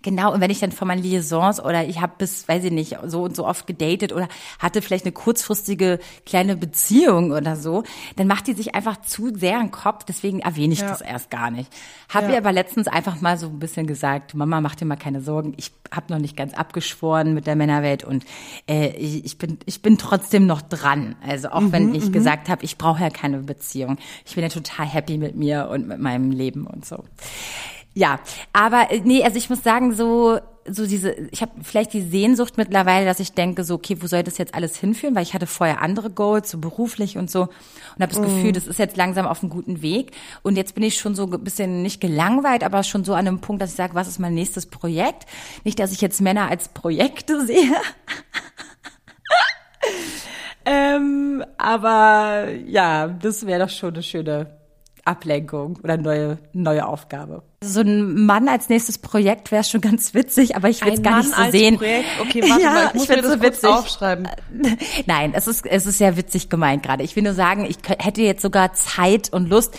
Genau, und wenn ich dann von meinen Liaisons oder ich habe bis, weiß ich nicht, so und so oft gedatet oder hatte vielleicht eine kurzfristige kleine Beziehung oder so, dann macht die sich einfach zu sehr im Kopf, deswegen erwähne ich Ja. das erst gar nicht. Habe Ja. ihr aber letztens einfach mal so ein bisschen gesagt, Mama, mach dir mal keine Sorgen, ich habe noch nicht ganz abgeschworen mit der Männerwelt und äh, ich, ich, bin, ich bin trotzdem noch dran. Also auch Mhm, wenn ich gesagt habe, ich brauche ja keine Beziehung. Ich bin ja total happy mit mir und mit meinem Leben und so. Ja, aber äh, nee, also ich muss sagen, so so diese, ich habe vielleicht die Sehnsucht mittlerweile, dass ich denke, so okay, wo soll das jetzt alles hinführen? Weil ich hatte vorher andere Goals, so beruflich und so, und habe das mm. Gefühl, das ist jetzt langsam auf einem guten Weg. Und jetzt bin ich schon so ein bisschen nicht gelangweilt, aber schon so an einem Punkt, dass ich sage, was ist mein nächstes Projekt? Nicht, dass ich jetzt Männer als Projekte sehe. ähm, aber ja, das wäre doch schon eine schöne Ablenkung oder neue, neue Aufgabe. So ein Mann als nächstes Projekt wäre schon ganz witzig, aber ich will es gar Mann nicht so als sehen. Projekt? Okay, warte Ja, mal, ich muss ich mir das so kurz witzig. aufschreiben. Nein, es ist, es ist sehr witzig gemeint gerade. Ich will nur sagen, ich hätte jetzt sogar Zeit und Lust,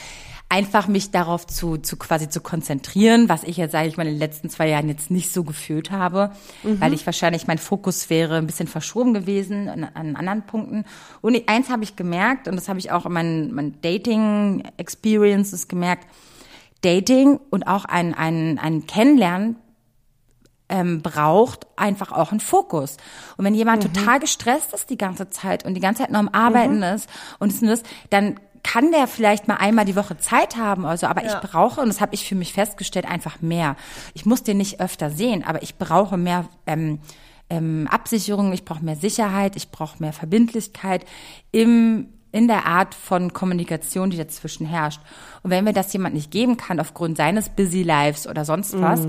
einfach mich darauf zu, zu quasi zu konzentrieren, was ich jetzt, sage ich mal, in den letzten zwei Jahren jetzt nicht so gefühlt habe, weil ich wahrscheinlich, mein Fokus wäre ein bisschen verschoben gewesen an, an anderen Punkten. Und eins habe ich gemerkt, und das habe ich auch in meinen, meinen Dating-Experiences gemerkt, Dating und auch ein, ein, ein Kennenlernen ähm, braucht einfach auch einen Fokus. Und wenn jemand total gestresst ist die ganze Zeit und die ganze Zeit nur am Arbeiten ist und es ist, dann kann der vielleicht mal einmal die Woche Zeit haben oder so, aber Ja. ich brauche, und das habe ich für mich festgestellt, einfach mehr. Ich muss den nicht öfter sehen, aber ich brauche mehr ähm, ähm, Absicherung, ich brauche mehr Sicherheit, ich brauche mehr Verbindlichkeit im in der Art von Kommunikation, die dazwischen herrscht. Und wenn mir das jemand nicht geben kann, aufgrund seines Busy Lives oder sonst was,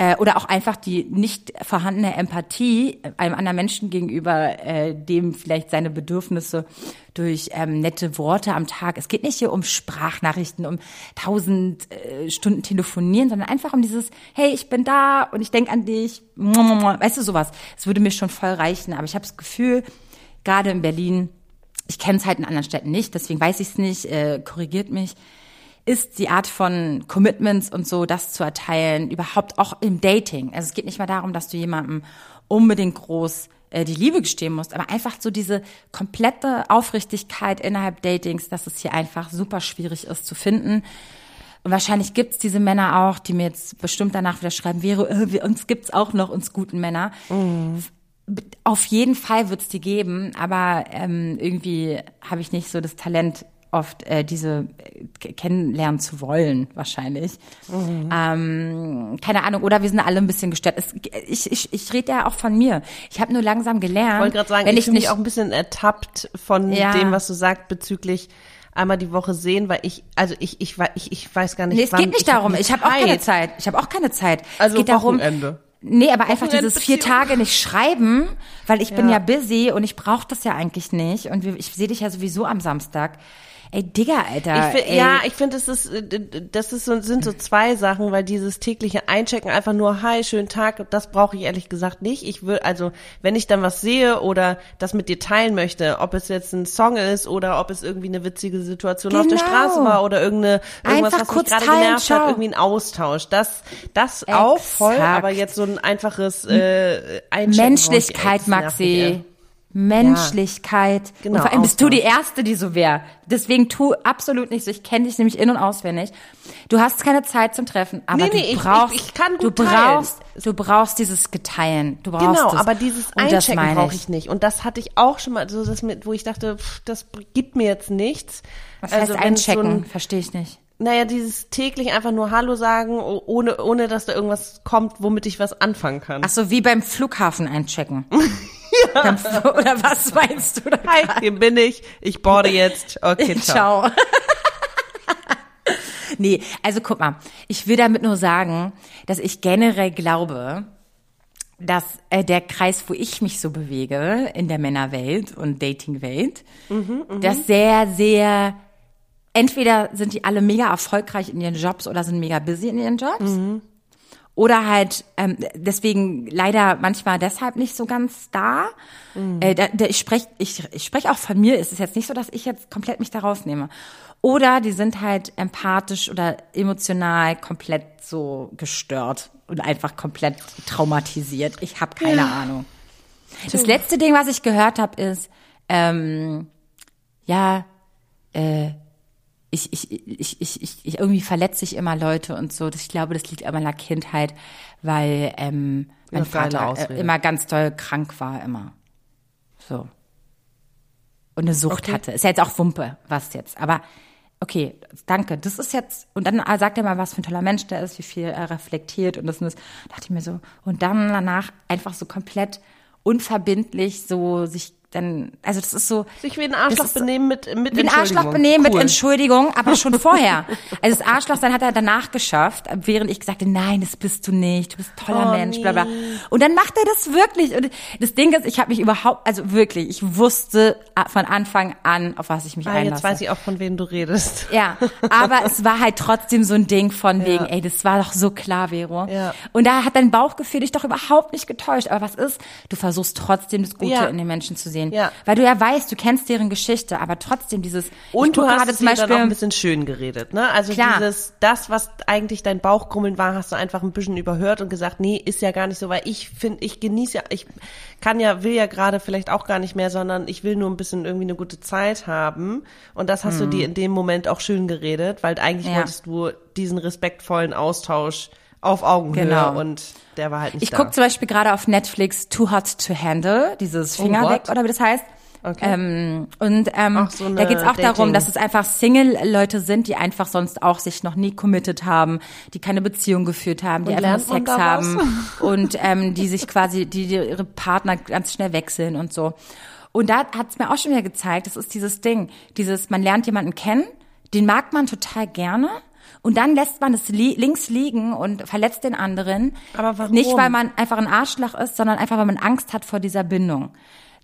äh, oder auch einfach die nicht vorhandene Empathie einem anderen Menschen gegenüber, äh, dem vielleicht seine Bedürfnisse durch ähm, nette Worte am Tag. Es geht nicht hier um Sprachnachrichten, um tausend äh, Stunden telefonieren, sondern einfach um dieses, hey, ich bin da und ich denk an dich. Weißt du, sowas. Es würde mir schon voll reichen. Aber ich habe das Gefühl, gerade in Berlin, ich kenne es halt in anderen Städten nicht, deswegen weiß ich es nicht, äh, korrigiert mich, ist die Art von Commitments und so, das zu erteilen, überhaupt auch im Dating. Also es geht nicht mal darum, dass du jemandem unbedingt groß äh, die Liebe gestehen musst, aber einfach so diese komplette Aufrichtigkeit innerhalb Datings, dass es hier einfach super schwierig ist zu finden. Und wahrscheinlich gibt's diese Männer auch, die mir jetzt bestimmt danach wieder schreiben, wäre, äh, uns gibt's auch noch, uns guten Männer. Auf jeden Fall wird's die geben, aber ähm, irgendwie habe ich nicht so das Talent, oft äh, diese äh, kennenlernen zu wollen, wahrscheinlich. Ähm, keine Ahnung, oder wir sind alle ein bisschen gestört. Es, ich ich, ich rede ja auch von mir. Ich habe nur langsam gelernt, Ich wollte gerade sagen, wenn ich ich mich auch ein bisschen ertappt von Ja. dem, was du sagst bezüglich einmal die Woche sehen, weil ich, also ich, ich, ich, ich weiß gar nicht, Nee, es wann, geht nicht hab darum. nie Ich habe auch keine Zeit. Ich habe auch keine Zeit. Also es geht darum, Wochenende. Nee, aber einfach dieses vier. Tage nicht schreiben, weil ich bin Ja. ja busy und ich brauche das ja eigentlich nicht. Und ich sehe dich ja sowieso am Samstag. Ey, Digga, Alter. Ich find, ey. ja, ich finde, das ist, äh, das ist so, sind so zwei Sachen, weil dieses tägliche Einchecken einfach nur, hi, schönen Tag, das brauche ich ehrlich gesagt nicht. Ich will, also, wenn ich dann was sehe oder das mit dir teilen möchte, ob es jetzt ein Song ist oder ob es irgendwie eine witzige Situation auf der Genau. Straße war oder irgendeine, irgendwas, Einfach was mich gerade genervt hat, irgendwie ein Austausch. Das, das auch voll, aber jetzt so ein einfaches, äh, Einchecken. Menschlichkeit, Maxi. Menschlichkeit. Genau, und vor allem bist du die. Erste, die so wäre. Deswegen tu absolut nicht so. Ich kenne dich nämlich in- und auswendig. Du hast keine Zeit zum Treffen, aber Nee, du nee, ich- brauchst, ich- ich kann du gut teilen. brauchst, du brauchst dieses Geteilen. Du brauchst Genau, es. aber dieses Und das Einchecken brauche ich nicht. Und das hatte ich auch schon mal, so das mit, wo ich dachte, pff, das gibt mir jetzt nichts. Was heißt Also wenn es so einchecken? ein- Verstehe ich nicht. Naja, dieses täglich einfach nur Hallo sagen, ohne, ohne dass da irgendwas kommt, womit ich was anfangen kann. Ach so, wie beim Flughafen einchecken. ja. Oder was meinst du da? Hi, hier bin ich, ich boarde jetzt. Okay, ciao. Ciao. nee, also guck mal, ich will damit nur sagen, dass ich generell glaube, dass äh, der Kreis, wo ich mich so bewege, in der Männerwelt und Datingwelt, das sehr, sehr, entweder sind die alle mega erfolgreich in ihren Jobs oder sind mega busy in ihren Jobs. Oder halt ähm, deswegen leider manchmal deshalb nicht so ganz da. Äh, da, da ich spreche ich, ich sprech auch von mir. Es ist jetzt nicht so, dass ich jetzt komplett mich da rausnehme. Oder die sind halt empathisch oder emotional komplett so gestört und einfach komplett traumatisiert. Ich habe keine Ahnung. Das letzte Ding, was ich gehört habe, ist, ähm, ja, äh, ich, ich, ich, ich, ich, ich irgendwie verletze ich immer Leute und so. Ich glaube, das liegt an meiner Kindheit, weil ähm, mein Ja, Vater äh, immer ganz doll krank war, immer. So. Und eine Sucht Okay. hatte. Ist ja jetzt auch Wumpe, was jetzt. Aber okay, danke, das ist jetzt, und dann sagt er mal, was für ein toller Mensch der ist, wie viel er reflektiert und das und das. Da dachte ich mir so, und dann danach einfach so komplett unverbindlich so sich dann, also das ist so. Sich wie ein Arschloch ist, benehmen mit, mit Wie ein Arschloch benehmen cool. mit Entschuldigung, aber schon vorher. Also das Arschloch, dann hat er danach geschafft, während ich gesagt habe, nein, das bist du nicht, du bist ein toller oh, Mensch, bla bla. Und dann macht er das wirklich. Und das Ding ist, ich habe mich überhaupt, also wirklich, ich wusste von Anfang an, auf was ich mich ah, einlasse. Jetzt weiß ich auch, von wem du redest. Ja, aber es war halt trotzdem so ein Ding von wegen, ja. ey, das war doch so klar, Vero. Ja. Und da hat dein Bauchgefühl dich doch überhaupt nicht getäuscht. Aber was ist? Du versuchst trotzdem das Gute ja. in den Menschen zu sehen. Ja. Weil du ja weißt, du kennst deren Geschichte, aber trotzdem dieses und du hast es zum Beispiel dann auch ein bisschen schön geredet, ne? Also klar. dieses das, was eigentlich dein Bauchgrummeln war, hast du einfach ein bisschen überhört und gesagt, nee, ist ja gar nicht so, weil ich finde, ich genieße ja, ich kann ja, will ja gerade vielleicht auch gar nicht mehr, sondern ich will nur ein bisschen irgendwie eine gute Zeit haben und das hast hm. du dir in dem Moment auch schön geredet, weil eigentlich ja. wolltest du diesen respektvollen Austausch auf Augenhöhe genau. und der war halt nicht Ich gucke zum Beispiel gerade auf Netflix Too Hot to Handle, dieses oh, Finger oh, weg oder wie das heißt. Okay. Ähm, und ähm, so da geht's auch Dating. darum, dass es einfach Single-Leute sind, die einfach sonst auch sich noch nie committed haben, die keine Beziehung geführt haben, die und einfach Sex haben und ähm, die sich quasi, die, die ihre Partner ganz schnell wechseln und so. Und da hat's mir auch schon wieder gezeigt, das ist dieses Ding, dieses, man lernt jemanden kennen, den mag man total gerne, und dann lässt man es li links liegen und verletzt den anderen. Aber warum? Nicht, weil man einfach ein Arschloch ist, sondern einfach, weil man Angst hat vor dieser Bindung.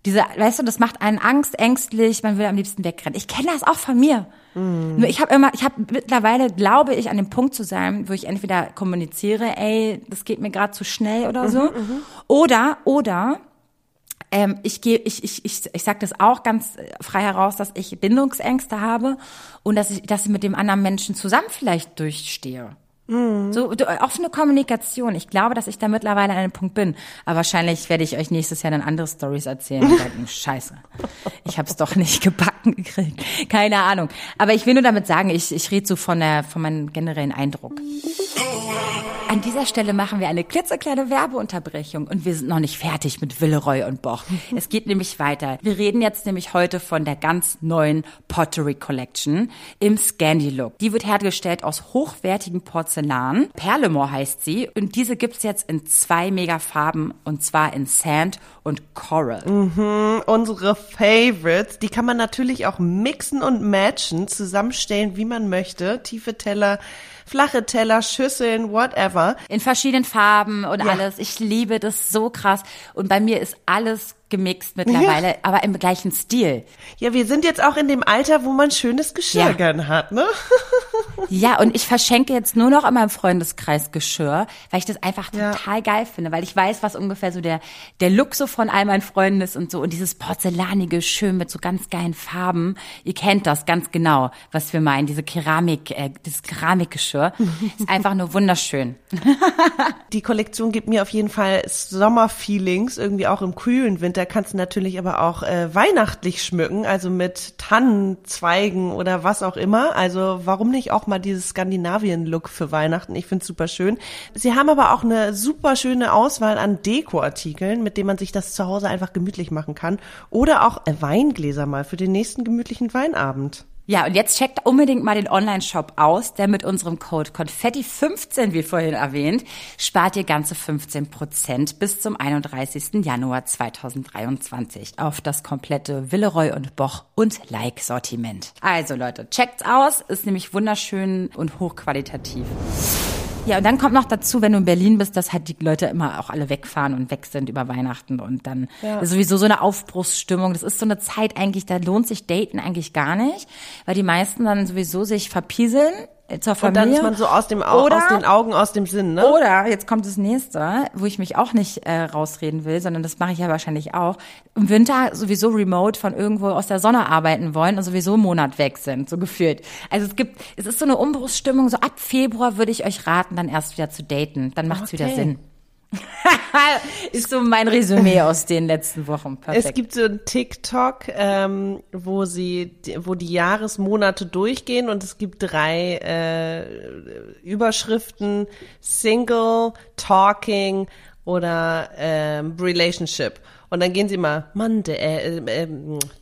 Diese, weißt du, das macht einen Angst, ängstlich, man will am liebsten wegrennen. Ich kenne das auch von mir. Mm. Nur ich habe immer, ich habe mittlerweile, glaube ich, an dem Punkt zu sein, wo ich entweder kommuniziere, ey, das geht mir gerade zu schnell oder so, mhm, mhm. oder oder ähm, ich gehe, ich, ich, ich, ich sage das auch ganz frei heraus, dass ich Bindungsängste habe und dass ich, dass ich mit dem anderen Menschen zusammen vielleicht durchstehe. Mhm. So offene Kommunikation. Ich glaube, dass ich da mittlerweile an einem Punkt bin. Aber wahrscheinlich werde ich euch nächstes Jahr dann andere Stories erzählen und denken, Scheiße, ich habe es doch nicht gebacken gekriegt. Keine Ahnung. Aber ich will nur damit sagen, ich, ich rede so von der von meinem generellen Eindruck. An dieser Stelle machen wir eine klitzekleine Werbeunterbrechung und wir sind noch nicht fertig mit Villeroy und Boch. Es geht nämlich weiter. Wir reden jetzt nämlich heute von der ganz neuen Pottery Collection im Scandi Look. Die wird hergestellt aus hochwertigen Porzellan. Perlemore heißt sie und diese gibt's jetzt in zwei Megafarben und zwar in Sand und Coral. Mhm, unsere Favorites, die kann man natürlich auch mixen und matchen, zusammenstellen, wie man möchte. Tiefe Teller, flache Teller, Schüsseln, whatever. In verschiedenen Farben und ja. alles. Ich liebe das so krass. Und bei mir ist alles gemixt mittlerweile, ja. aber im gleichen Stil. Ja, wir sind jetzt auch in dem Alter, wo man schönes Geschirr ja. gern hat, ne? ja, und ich verschenke jetzt nur noch in meinem Freundeskreis Geschirr, weil ich das einfach total ja. geil finde, weil ich weiß, was ungefähr so der, der Look so von all meinen Freunden ist und so. Und dieses porzellanige, schön mit so ganz geilen Farben. Ihr kennt das ganz genau, was wir meinen. Diese Keramik, äh, das Keramikgeschirr. ist einfach nur wunderschön. Die Kollektion gibt mir auf jeden Fall Sommerfeelings, irgendwie auch im kühlen Winter da kannst du natürlich aber auch äh, weihnachtlich schmücken, also mit Tannenzweigen oder was auch immer. Also warum nicht auch mal dieses Skandinavien-Look für Weihnachten? Ich finde es super schön. Sie haben aber auch eine super schöne Auswahl an Dekoartikeln, mit denen man sich das zu Hause einfach gemütlich machen kann. Oder auch Weingläser mal für den nächsten gemütlichen Weinabend. Ja, und jetzt checkt unbedingt mal den Online-Shop aus, der mit unserem Code Konfetti15, wie vorhin erwähnt, spart ihr ganze 15 Prozent bis zum 31. Januar 2023 auf das komplette Villeroy und Boch und Like-Sortiment. Also Leute, checkt's aus, ist nämlich wunderschön und hochqualitativ. Ja, und dann kommt noch dazu, wenn du in Berlin bist, dass halt die Leute immer auch alle wegfahren und weg sind über Weihnachten und dann ja. sowieso so eine Aufbruchsstimmung. Das ist so eine Zeit eigentlich, da lohnt sich Daten eigentlich gar nicht, weil die meisten dann sowieso sich verpieseln zur Familie. Und dann ist man so aus dem Au oder, aus den Augen, aus dem Sinn, ne? Oder jetzt kommt das nächste, wo ich mich auch nicht äh, rausreden will, sondern das mache ich ja wahrscheinlich auch. Im Winter sowieso remote von irgendwo aus der Sonne arbeiten wollen und sowieso einen Monat weg sind, so gefühlt. Also es gibt, es ist so eine Umbruchsstimmung. So ab Februar würde ich euch raten, dann erst wieder zu daten. Dann macht's okay. wieder Sinn. ist so mein Resümee aus den letzten Wochen. Perfekt. Es gibt so ein TikTok, ähm, wo sie, wo die Jahresmonate durchgehen und es gibt drei äh, Überschriften: Single, Talking oder ähm, Relationship. Und dann gehen sie immer Monday, äh, äh,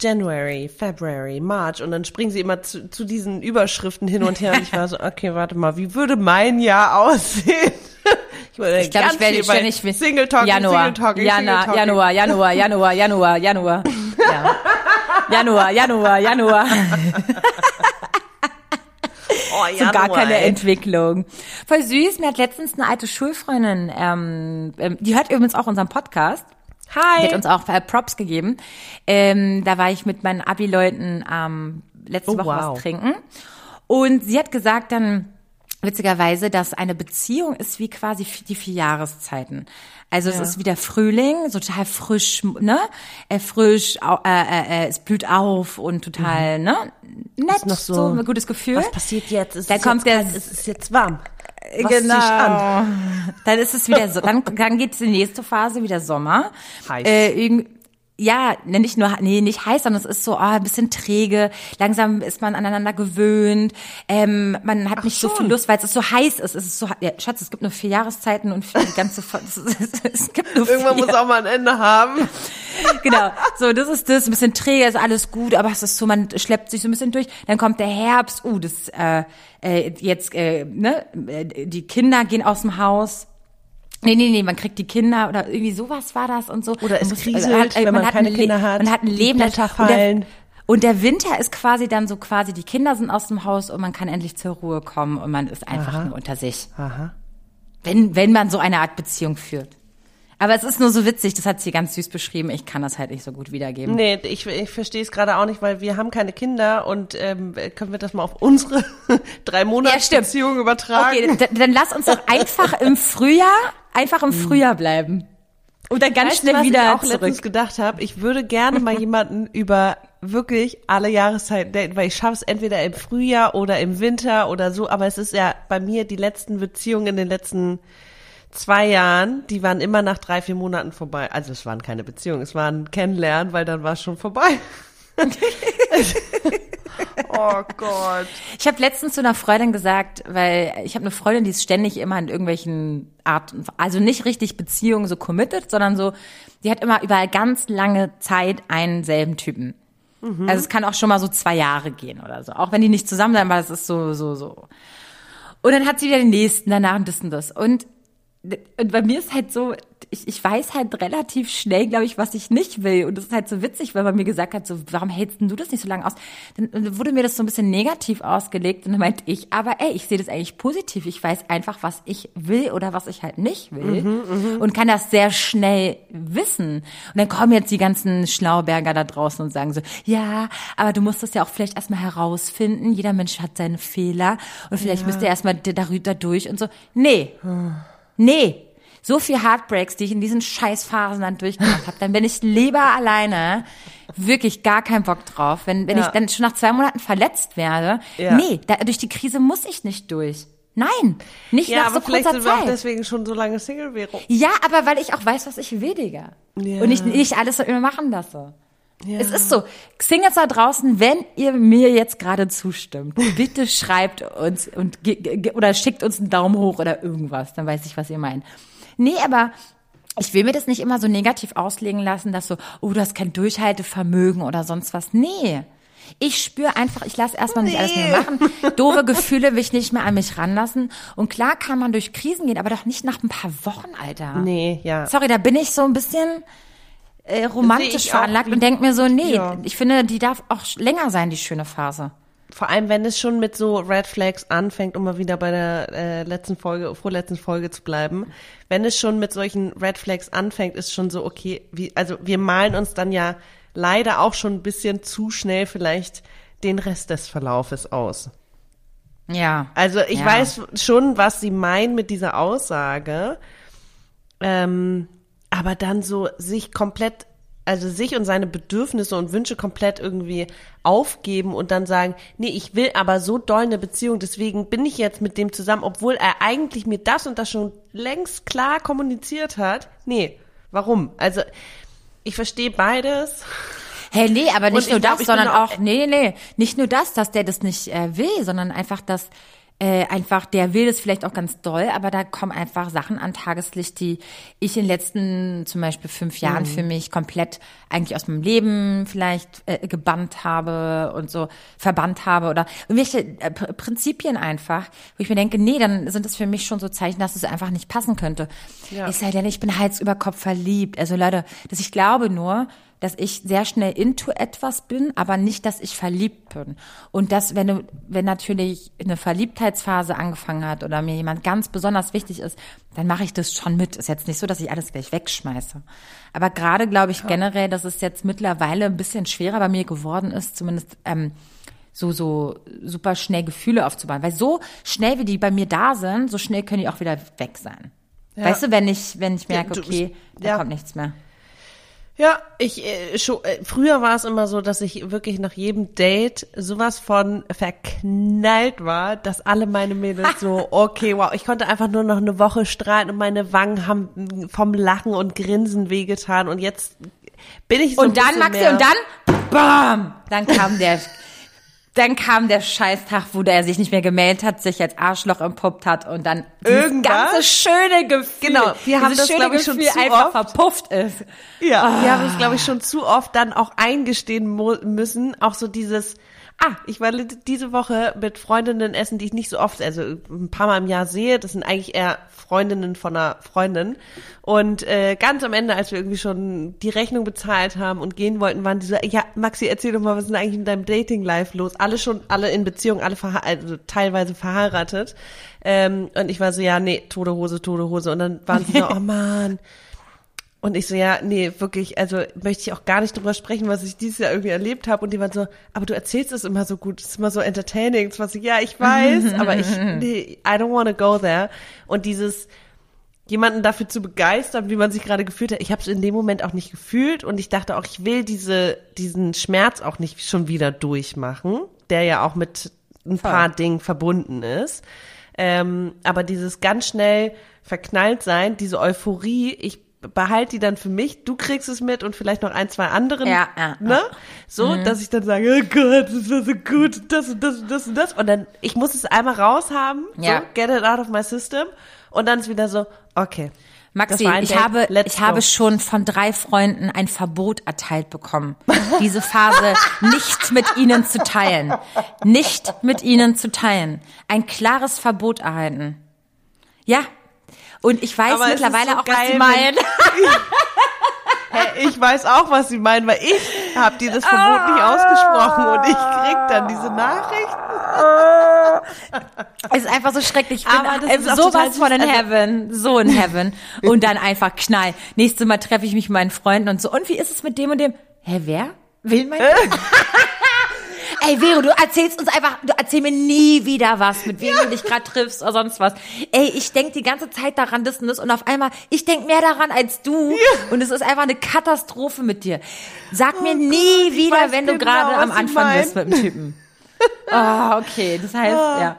January, February, March und dann springen sie immer zu, zu diesen Überschriften hin und her und ich war so, okay, warte mal, wie würde mein Jahr aussehen? Ich, ich glaube, ich werde ständig Single Talking, Januar, Single Talking, Jana, Single Talking. Januar, Januar, Januar, Januar, Januar. Ja. Januar, Januar, Januar. Oh, so gar Januar, keine ey. Entwicklung. Voll süß. Mir hat letztens eine alte Schulfreundin, ähm, ähm, die hört übrigens auch unseren Podcast. Die Hi. hat uns auch äh, Props gegeben. Ähm, da war ich mit meinen Abi-Leuten ähm, letzte Oh, Woche wow. was trinken. Und sie hat gesagt dann, witzigerweise, dass eine Beziehung ist wie quasi die vier Jahreszeiten. Also es ist wieder Frühling, so total frisch, ne? Äh, frisch, äh, äh, äh, es blüht auf und total, ne? Nett, Mhm. noch so- ein gutes Gefühl. Was passiert jetzt? Dann ist kommt jetzt der- es ist jetzt warm. Was genau. ich an? Dann ist es wieder so. Dann, dann geht die nächste Phase wieder Sommer. Heiß. Äh, ja, ne, nicht nur, nee, nicht heiß, sondern es ist so oh, ein bisschen träge. Langsam ist man aneinander gewöhnt. Ähm, man hat nicht so schon. viel Lust, weil es so heiß ist. Es ist so, ja, Schatz, es gibt nur vier Jahreszeiten und für die ganze, es gibt nur Irgendwann vier. muss auch mal ein Ende haben. genau. So, das ist das, ein bisschen träge, ist alles gut, aber es ist so, man schleppt sich so ein bisschen durch. Dann kommt der Herbst, uh, das, äh, äh, jetzt, äh, ne, äh, die Kinder gehen aus dem Haus. Nee, nee, nee, man kriegt die Kinder oder irgendwie sowas war das und so. Oder es Man muss- kriselt, wenn man hat keine Kinder hat, Man hat ein Leben. Blätter und der- fallen. Und der Winter ist quasi dann so quasi, die Kinder sind aus dem Haus und man kann endlich zur Ruhe kommen und man ist einfach nur unter sich. Aha. Wenn, wenn man so eine Art Beziehung führt. Aber es ist nur so witzig, das hat sie ganz süß beschrieben. Ich kann das halt nicht so gut wiedergeben. Nee, ich, ich verstehe es gerade auch nicht, weil wir haben keine Kinder und ähm, können wir das mal auf unsere drei Monats Ja. Beziehung übertragen? Okay, dann, dann lass uns doch einfach im Frühjahr, einfach im Frühjahr bleiben. Und dann ganz Weißt du, schnell was wieder ich auch zurück. letztens gedacht habe? Ich würde gerne mal jemanden über wirklich alle Jahreszeiten daten, weil ich schaffe es entweder im Frühjahr oder im Winter oder so, aber es ist ja bei mir die letzten Beziehungen in den letzten zwei Jahren, die waren immer nach drei, vier Monaten vorbei. Also es waren keine Beziehungen, es waren Kennenlernen, weil dann war es schon vorbei. oh Gott. Ich habe letztens zu einer Freundin gesagt, weil ich habe eine Freundin, die ist ständig immer in irgendwelchen Arten, also nicht richtig Beziehungen so committed, sondern so, die hat immer über ganz lange Zeit einen selben Typen. Also es kann auch schon mal so zwei Jahre gehen oder so. Auch wenn die nicht zusammen sind, aber es ist so, so, so. Und dann hat sie wieder den nächsten, danach und das und das. Und, und bei mir ist halt so, ich, ich weiß halt relativ schnell, glaube ich, was ich nicht will. Und das ist halt so witzig, weil man mir gesagt hat, so, warum hältst du das nicht so lange aus? Dann wurde mir das so ein bisschen negativ ausgelegt und dann meinte ich, aber ey, ich sehe das eigentlich positiv. Ich weiß einfach, was ich will oder was ich halt nicht will und kann das sehr schnell wissen. Und dann kommen jetzt die ganzen Schlauberger da draußen und sagen so, ja, aber du musst das ja auch vielleicht erstmal herausfinden. Jeder Mensch hat seine Fehler und vielleicht müsst ihr erstmal darüber durch und so. Nee. Nee. So viel Heartbreaks, die ich in diesen Scheißphasen dann durchgemacht habe, dann bin ich lieber alleine. Wirklich gar keinen Bock drauf. Wenn, wenn Ja. ich dann schon nach zwei Monaten verletzt werde, Ja. nee, da, durch die Krise muss ich nicht durch. Nein, nicht Ja, nach aber so vielleicht kurzer sind wir auch Zeit. deswegen schon so lange Single wäre. Ja, aber weil ich auch weiß, was ich will, Digga. Ja. Und ich nicht alles immer machen lasse. Es ist so, Singles da draußen, wenn ihr mir jetzt gerade zustimmt, bitte schreibt uns und oder schickt uns einen Daumen hoch oder irgendwas, dann weiß ich, was ihr meint. Nee, aber ich will mir das nicht immer so negativ auslegen lassen, dass so, oh, du hast kein Durchhaltevermögen oder sonst was. Nee. Ich spüre einfach, ich lasse erstmal nicht alles mehr machen. Doofe Gefühle will ich nicht mehr an mich ranlassen. Und klar kann man durch Krisen gehen, aber doch nicht nach ein paar Wochen, Alter. Nee, ja. Sorry, da bin ich so ein bisschen äh, romantisch veranlagt und denk mir so, nee, Ja. ich finde, die darf auch länger sein, die schöne Phase. Vor allem, wenn es schon mit so Red Flags anfängt, um mal wieder bei der äh, letzten Folge, vorletzten Folge zu bleiben. Wenn es schon mit solchen Red Flags anfängt, ist schon so, okay, wie, also wir malen uns dann ja leider auch schon ein bisschen zu schnell vielleicht den Rest des Verlaufes aus. Ja. Also ich Ja. weiß schon, was sie meinen mit dieser Aussage, ähm, aber dann so sich komplett, also sich und seine Bedürfnisse und Wünsche komplett irgendwie aufgeben und dann sagen, nee, ich will aber so doll eine Beziehung, deswegen bin ich jetzt mit dem zusammen, obwohl er eigentlich mir das und das schon längst klar kommuniziert hat. Nee, warum? Also ich verstehe beides. Hey, nee, aber nicht Und nur glaub, das, bin sondern auch- auch, nee, nee, nicht nur das, dass der das nicht äh, will, sondern einfach, dass äh, einfach, der will das vielleicht auch ganz doll, aber da kommen einfach Sachen an Tageslicht, die ich in den letzten zum Beispiel fünf Jahren Mhm. für mich komplett eigentlich aus meinem Leben vielleicht äh, gebannt habe und so verbannt habe oder irgendwelche äh, Pr- Prinzipien einfach, wo ich mir denke, nee, dann sind das für mich schon so Zeichen, dass es einfach nicht passen könnte. Ja. Es sei denn, ich bin Hals über Kopf verliebt. Also Leute, dass ich glaube nur, dass ich sehr schnell into etwas bin, aber nicht, dass ich verliebt bin. Und dass, wenn du, wenn natürlich eine Verliebtheitsphase angefangen hat oder mir jemand ganz besonders wichtig ist, dann mache ich das schon mit. Ist jetzt nicht so, dass ich alles gleich wegschmeiße. Aber gerade glaube ich generell, dass es jetzt mittlerweile ein bisschen schwerer bei mir geworden ist, zumindest ähm, so so super schnell Gefühle aufzubauen. Weil so schnell wie die bei mir da sind, so schnell können die auch wieder weg sein. Weißt du, wenn ich wenn ich merke, du- okay, da ja. kommt nichts mehr. Ja, ich äh, schon, äh, früher war es immer so, dass ich wirklich nach jedem Date sowas von verknallt war, dass alle meine Mädels so, okay, wow, ich konnte einfach nur noch eine Woche strahlen und meine Wangen haben vom Lachen und Grinsen wehgetan. Und jetzt bin ich so und dann, Maxi, und dann, bam, dann kam der, dann kam der Scheißtag, wo der sich nicht mehr gemeldet hat, sich als Arschloch entpuppt hat und dann Irgendwas? ganze schöne Gefühl, Genau, wir haben das, schöne schon Gefühl zu einfach oft. verpufft ist. Ja, wir haben es, glaube ich, schon zu oft dann auch eingestehen müssen. Auch so dieses, ah, ich war diese Woche mit Freundinnen essen, die ich nicht so oft, also ein paar Mal im Jahr sehe. Das sind eigentlich eher Freundinnen von einer Freundin. Und äh, ganz am Ende, als wir irgendwie schon die Rechnung bezahlt haben und gehen wollten, waren die so, ja, Maxi, erzähl doch mal, was ist denn eigentlich in deinem Dating-Life los? Alle schon, alle in Beziehung, alle verha also teilweise verheiratet. Ähm, und ich war so, ja, nee, tote Hose, tote Hose. Und dann waren sie so, oh man, und ich so, ja, nee, wirklich, also möchte ich auch gar nicht drüber sprechen, was ich dieses Jahr irgendwie erlebt habe. Und die waren so, aber du erzählst es immer so gut, es ist immer so entertaining. Es war so, ja, ich weiß, aber ich, nee, I don't want to go there. Und dieses, jemanden dafür zu begeistern, wie man sich gerade gefühlt hat, ich habe es in dem Moment auch nicht gefühlt und ich dachte auch, ich will diese, diesen Schmerz auch nicht schon wieder durchmachen, der ja auch mit ein paar Dingen verbunden ist. Ähm, aber dieses ganz schnell verknallt sein, diese Euphorie, ich behalte die dann für mich, du kriegst es mit und vielleicht noch ein, zwei anderen, Ja, ja, ne? So, dass ich dann sage, oh Gott, das war so gut, das und das und das und das. Und dann, ich muss es einmal raushaben, Ja. so, get it out of my system. Und dann ist wieder so, okay. Maxi, ich Date, habe, let's ich habe go. schon von drei Freunden ein Verbot erteilt bekommen, diese Phase nicht mit ihnen zu teilen. Nicht mit ihnen zu teilen. Ein klares Verbot erhalten. Ja. Und ich weiß Aber mittlerweile so auch, was geil, sie wenn- meinen. Ich weiß auch, was sie meinen, weil ich habe dir das Verbot nicht ausgesprochen und ich krieg dann diese Nachricht. Es ist einfach so schrecklich. Ich bin Aber das äh, ist sowas von in. Also- Heaven. So in Heaven. Und dann einfach knall. Nächstes Mal treffe ich mich mit meinen Freunden und so. Und wie ist es mit dem und dem? Hä, wer? Will mein Ey, Vero, du erzählst uns einfach, du erzähl mir nie wieder was, mit wem du dich gerade triffst oder sonst was. Ey, ich denk die ganze Zeit daran, das und das und auf einmal, ich denk mehr daran als du. Und es ist einfach eine Katastrophe mit dir. Sag mir nie Oh ich wieder, wenn du genau, gerade am Anfang bist mit dem Typen. Ah, okay, das heißt, ja.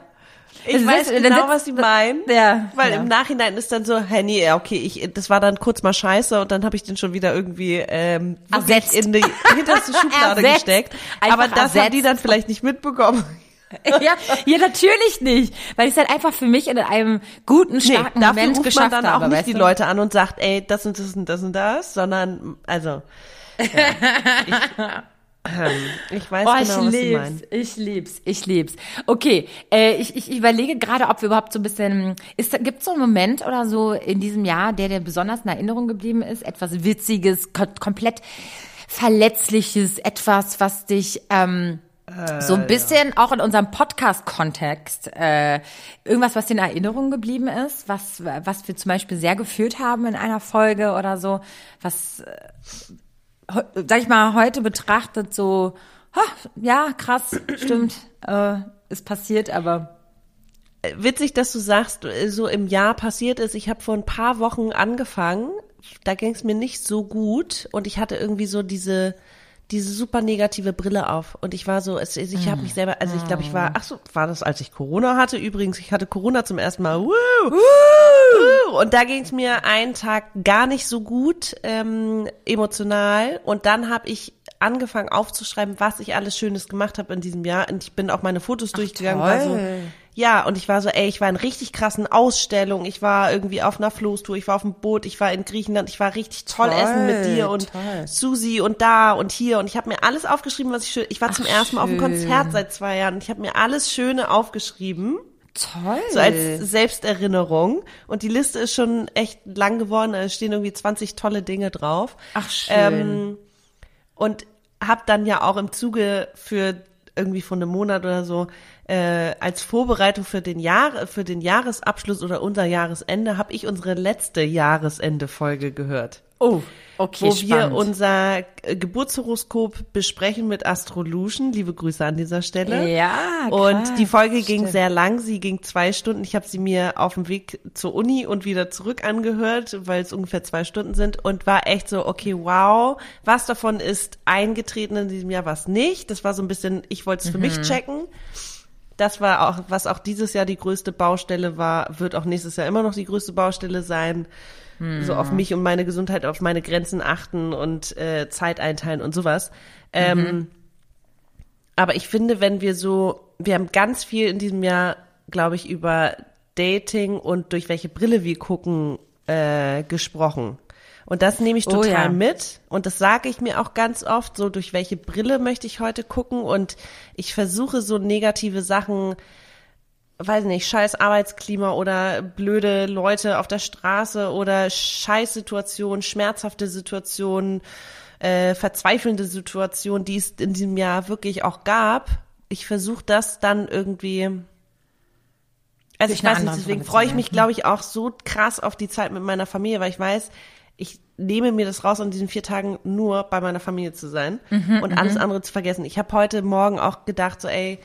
Ich Das weiß ist- genau, sitzt- was sie meinen. Ja, Weil ja. im Nachhinein ist dann so, hä, nee, ja, okay, ich, das war dann kurz mal scheiße und dann habe ich den schon wieder irgendwie ähm, Ersetzt. in die hinterste Schublade Ersetzt. gesteckt. Einfach Aber das haben die ersetzt. dann vielleicht nicht mitbekommen. ja, ja, natürlich nicht. Weil ich es halt einfach für mich in einem guten, starken dafür Moment geschafft man dann habe. auch nicht weißt die? Leute an und sagt, ey, das und das und das und das, sondern, also, ja, ich, ich weiß Oh, genau, ich was lieb's, meinen. ich lieb's, ich lieb's. Okay, äh, ich, ich überlege gerade, ob wir überhaupt so ein bisschen, da- gibt's so einen Moment oder so in diesem Jahr, der dir besonders in Erinnerung geblieben ist? Etwas Witziges, ko komplett Verletzliches, etwas, was dich, ähm, so ein bisschen auch in unserem Podcast-Kontext, äh, irgendwas, was dir in Erinnerung geblieben ist, was, was wir zum Beispiel sehr gefühlt haben in einer Folge oder so, was, äh, sag ich mal, heute betrachtet so, ha, ja, krass, stimmt, äh, ist passiert, aber Witzig, dass du sagst, äh, so im Jahr passiert ist. Ich habe vor ein paar Wochen angefangen. Da ging es mir nicht so gut und ich hatte irgendwie so diese diese super negative Brille auf und ich war so, es, ich habe mich selber, also ich glaube, ich war, ach so, war das, als ich Corona hatte? Übrigens, ich hatte Corona zum ersten Mal. Woo, Und da ging es mir einen Tag gar nicht so gut ähm, emotional und dann habe ich angefangen aufzuschreiben, was ich alles Schönes gemacht habe in diesem Jahr und ich bin auch meine Fotos durchgegangen. War so, toll. ja, und ich war so, ey, ich war in richtig krassen Ausstellungen, ich war irgendwie auf einer Floßtour, ich war auf dem Boot, ich war in Griechenland, ich war richtig toll, Toll, essen mit dir und toll. Susi und da und hier und ich habe mir alles aufgeschrieben, was ich schön, ich war zum Ach, ersten Mal auf einem. Konzert seit zwei Jahren und ich habe mir alles Schöne aufgeschrieben, Toll. so als Selbsterinnerung und die Liste ist schon echt lang geworden, es stehen irgendwie 20 tolle Dinge drauf. Ach, schön. Ähm, und habe dann ja auch im Zuge für irgendwie von einem Monat oder so äh, als Vorbereitung für den Jahr für den Jahresabschluss oder unser Jahresende habe ich unsere letzte Jahresende-Folge gehört, oh, okay, wo spannend. wir unser äh, Geburtshoroskop besprechen mit Astrolution. Liebe Grüße an dieser Stelle. Ja, Und krass, die Folge ging stimmt. sehr lang, sie ging zwei Stunden. Ich habe sie mir auf dem Weg zur Uni und wieder zurück angehört, weil es ungefähr zwei Stunden sind und war echt so, okay, wow, was davon ist eingetreten in diesem Jahr, was nicht. Das war so ein bisschen, ich wollte es für Mhm. mich checken. Das war auch, was auch dieses Jahr die größte Baustelle war, wird auch nächstes Jahr immer noch die größte Baustelle sein. So auf Mhm. mich und meine Gesundheit, auf meine Grenzen achten und äh, Zeit einteilen und sowas. Ähm, Mhm. aber ich finde, wenn wir so, wir haben ganz viel in diesem Jahr, glaube ich, über Dating und durch welche Brille wir gucken äh, gesprochen. Und das nehme ich Oh total ja. mit. Und das sage ich mir auch ganz oft, so durch welche Brille möchte ich heute gucken. Und ich versuche so negative Sachen, weiß nicht, scheiß Arbeitsklima oder blöde Leute auf der Straße oder scheiß Situationen, schmerzhafte Situationen, äh, verzweifelnde Situationen, die es in diesem Jahr wirklich auch gab. Ich versuche das dann irgendwie. Also ich weiß nicht, deswegen freue ich mich, glaube ich, auch so krass auf die Zeit mit meiner Familie, weil ich weiß, ich nehme mir das raus, an diesen vier Tagen nur bei meiner Familie zu sein Mhm, und alles andere zu vergessen. Ich habe heute Morgen auch gedacht, so ey,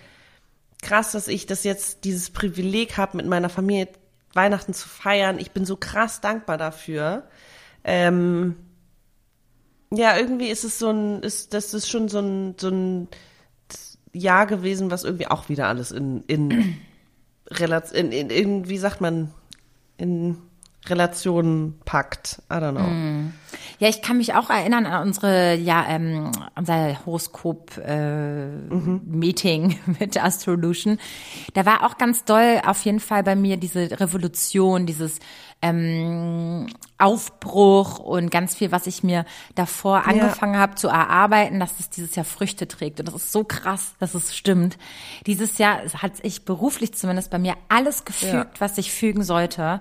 krass, dass ich das jetzt, dieses Privileg habe, mit meiner Familie Weihnachten zu feiern. Ich bin so krass dankbar dafür. Ähm, ja, irgendwie ist es so ein, ist, das ist schon so ein, so ein Jahr gewesen, was irgendwie auch wieder alles in, in, in, in, in, wie sagt man, in Relationen packt. I don't know. Ja, ich kann mich auch erinnern an unsere, ja, ähm, unser Horoskop äh, Meeting mit Astrolution. Da war auch ganz doll auf jeden Fall bei mir diese Revolution, dieses ähm, Aufbruch und ganz viel, was ich mir davor angefangen habe zu erarbeiten, dass es dieses Jahr Früchte trägt. Und das ist so krass, dass es stimmt. Dieses Jahr hat sich beruflich zumindest bei mir alles gefügt, Ja. was sich fügen sollte.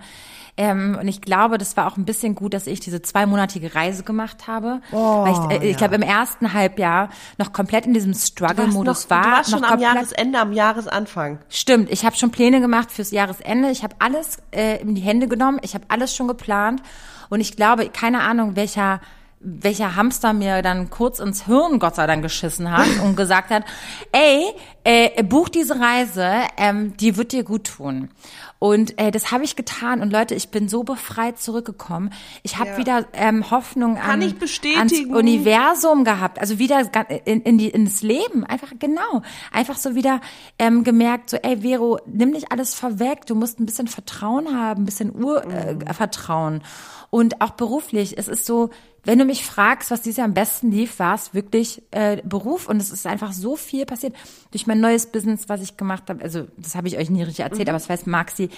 Ähm, und ich glaube, das war auch ein bisschen gut, dass ich diese zweimonatige Reise gemacht habe. Oh, weil ich, äh, ich ja. glaube, im ersten Halbjahr noch komplett in diesem Struggle-Modus war. du warst schon am Jahresende, am Jahresanfang. Stimmt, ich habe schon Pläne gemacht fürs Jahresende. Ich habe alles äh, in die Hände genommen. Ich habe alles schon geplant. Und ich glaube, keine Ahnung, welcher welcher Hamster mir dann kurz ins Hirn, Gott sei Dank, geschissen hat und gesagt hat, ey, äh, buch diese Reise, ähm, die wird dir gut tun. Und äh, das habe ich getan. Und Leute, ich bin so befreit zurückgekommen. Ich habe Ja. wieder ähm, Hoffnung an, ans Universum gehabt. Also wieder in, in die, ins Leben. Einfach genau. Einfach so wieder ähm, gemerkt, so, ey, Vero, nimm nicht alles vorweg. Du musst ein bisschen Vertrauen haben, ein bisschen Urvertrauen. Äh, Vertrauen. Und auch beruflich. Es ist so, wenn du mich fragst, was dieses Jahr am besten lief, war es wirklich äh, Beruf. Und es ist einfach so viel passiert. Durch mein neues Business, was ich gemacht habe. Also, das habe ich euch nie richtig erzählt, aber das weiß Maxi.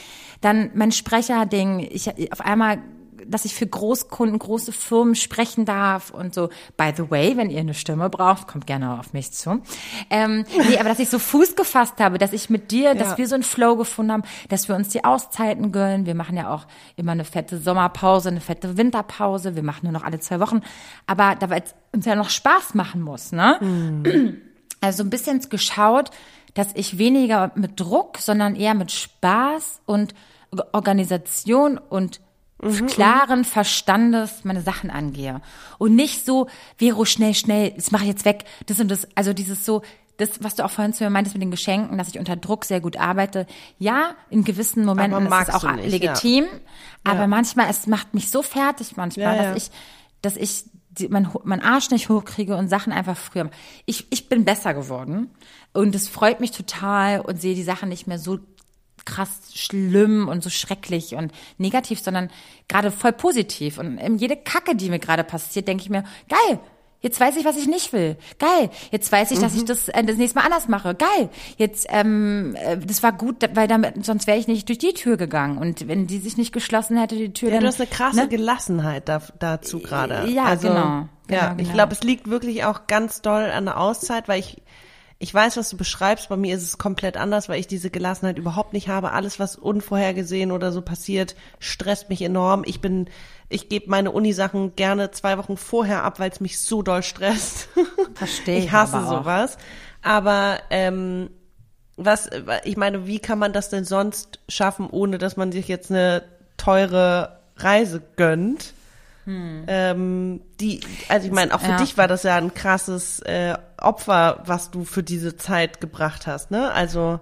Dann mein Sprecherding. Ich auf einmal dass ich für Großkunden, große Firmen sprechen darf und so. By the way, wenn ihr eine Stimme braucht, kommt gerne auf mich zu. Ähm, nee, aber dass ich so Fuß gefasst habe, dass ich mit dir, dass Ja. wir so einen Flow gefunden haben, dass wir uns die Auszeiten gönnen. Wir machen ja auch immer eine fette Sommerpause, eine fette Winterpause. Wir machen nur noch alle zwei Wochen. Aber da es uns ja noch Spaß machen muss, ne? Also ein bisschen geschaut, dass ich weniger mit Druck, sondern eher mit Spaß und Organisation und klaren Verstandes meine Sachen angehe. Und nicht so, Vero, schnell, schnell, das mache ich jetzt weg, das und das. Also dieses so, das, was du auch vorhin zu mir meintest mit den Geschenken, dass ich unter Druck sehr gut arbeite. Ja, in gewissen Momenten ist es auch nicht, legitim. Aber Ja. manchmal, es macht mich so fertig manchmal, Ja, ja. dass ich, dass ich die, mein, mein Arsch nicht hochkriege und Sachen einfach früher. Ich, ich bin besser geworden und es freut mich total und sehe die Sachen nicht mehr so krass schlimm und so schrecklich und negativ, sondern gerade voll positiv. Und jede Kacke, die mir gerade passiert, denke ich mir, geil, Jetzt weiß ich, was ich nicht will. Geil. Jetzt weiß ich, dass ich das äh, das nächste Mal anders mache. Geil. Jetzt, ähm, äh, das war gut, weil damit, sonst wäre ich nicht durch die Tür gegangen. Und wenn die sich nicht geschlossen hätte, die Tür, Ja, dann. du hast eine krasse ne? Gelassenheit da, dazu gerade. Ja, also, genau. Ja, Genau, ich genau. glaube, es liegt wirklich auch ganz doll an der Auszeit, weil ich, ich weiß, was du beschreibst. Bei mir ist es komplett anders, weil ich diese Gelassenheit überhaupt nicht habe. Alles, was unvorhergesehen oder so passiert, stresst mich enorm. Ich bin, ich gebe meine Unisachen gerne zwei Wochen vorher ab, weil es mich so doll stresst. Verstehe Ich ich hasse aber sowas. Aber ähm, was, ich meine, wie kann man das denn sonst schaffen, ohne dass man sich jetzt eine teure Reise gönnt? Ähm, die, also ich meine, auch für Ja. dich war das ja ein krasses äh, Opfer, was du für diese Zeit gebracht hast, ne? Also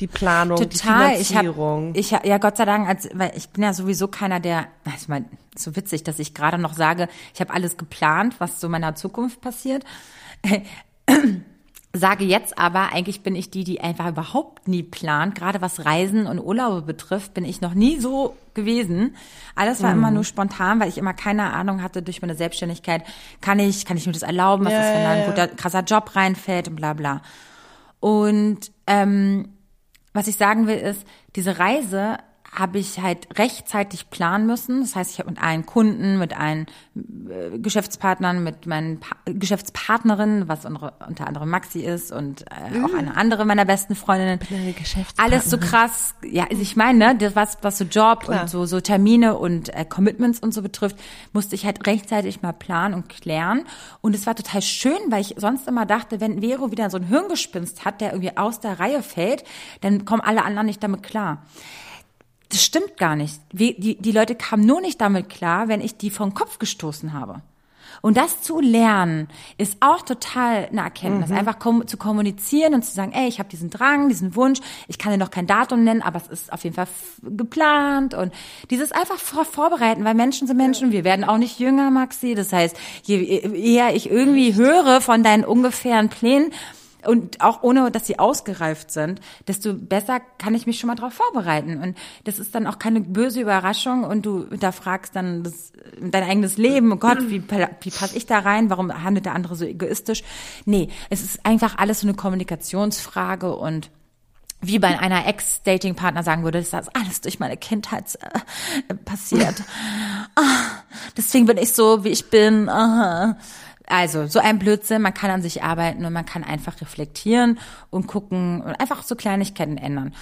die Planung, Total. die Ich habe, Finanzierung. ich hab, ja Gott sei Dank, als, weil ich bin ja sowieso keiner, der, ich meine, so witzig, dass ich gerade noch sage, ich habe alles geplant, was so in meiner Zukunft passiert. Sage jetzt aber, eigentlich bin ich die, die einfach überhaupt nie plant. Gerade was Reisen und Urlaube betrifft, bin ich noch nie so gewesen. Alles war immer nur spontan, weil ich immer keine Ahnung hatte durch meine Selbstständigkeit. Kann ich, kann ich mir das erlauben? Was Ja, ist, wenn da ein guter, krasser Job reinfällt und bla bla. Und ähm, was ich sagen will ist, diese Reise habe ich halt rechtzeitig planen müssen. Das heißt, ich habe mit allen Kunden, mit allen äh, Geschäftspartnern, mit meinen pa Geschäftspartnerinnen, was unsere, unter anderem Maxi ist und äh, auch eine andere meiner besten Freundinnen, alles so krass. Ja, also ich meine, ne, das was was so Job Klar. und so so Termine und äh, Commitments und so betrifft, musste ich halt rechtzeitig mal planen und klären. Und es war total schön, weil ich sonst immer dachte, wenn Vero wieder so ein Hirngespinst hat, der irgendwie aus der Reihe fällt, dann kommen alle anderen nicht damit klar. Das stimmt gar nicht. Wie, die, die Leute kamen nur nicht damit klar, wenn ich die vom Kopf gestoßen habe. Und das zu lernen, ist auch total eine Erkenntnis. Einfach kom zu kommunizieren und zu sagen, ey, ich habe diesen Drang, diesen Wunsch, ich kann dir noch kein Datum nennen, aber es ist auf jeden Fall geplant und dieses einfach vor vorbereiten, weil Menschen sind Menschen, wir werden auch nicht jünger, Maxi. Das heißt, je eher ich irgendwie höre von deinen ungefähren Plänen, und auch ohne, dass sie ausgereift sind, desto besser kann ich mich schon mal darauf vorbereiten. Und das ist dann auch keine böse Überraschung und du hinterfragst dann das, dein eigenes Leben. Oh Gott, wie, wie passe ich da rein? Warum handelt der andere so egoistisch? Nee, es ist einfach alles so eine Kommunikationsfrage und wie bei einer Ex-Dating-Partner sagen würde, das ist alles durch meine Kindheit äh, passiert. ah, deswegen bin ich so, wie ich bin. Aha. Also, so ein Blödsinn, man kann an sich arbeiten und man kann einfach reflektieren und gucken und einfach so Kleinigkeiten ändern.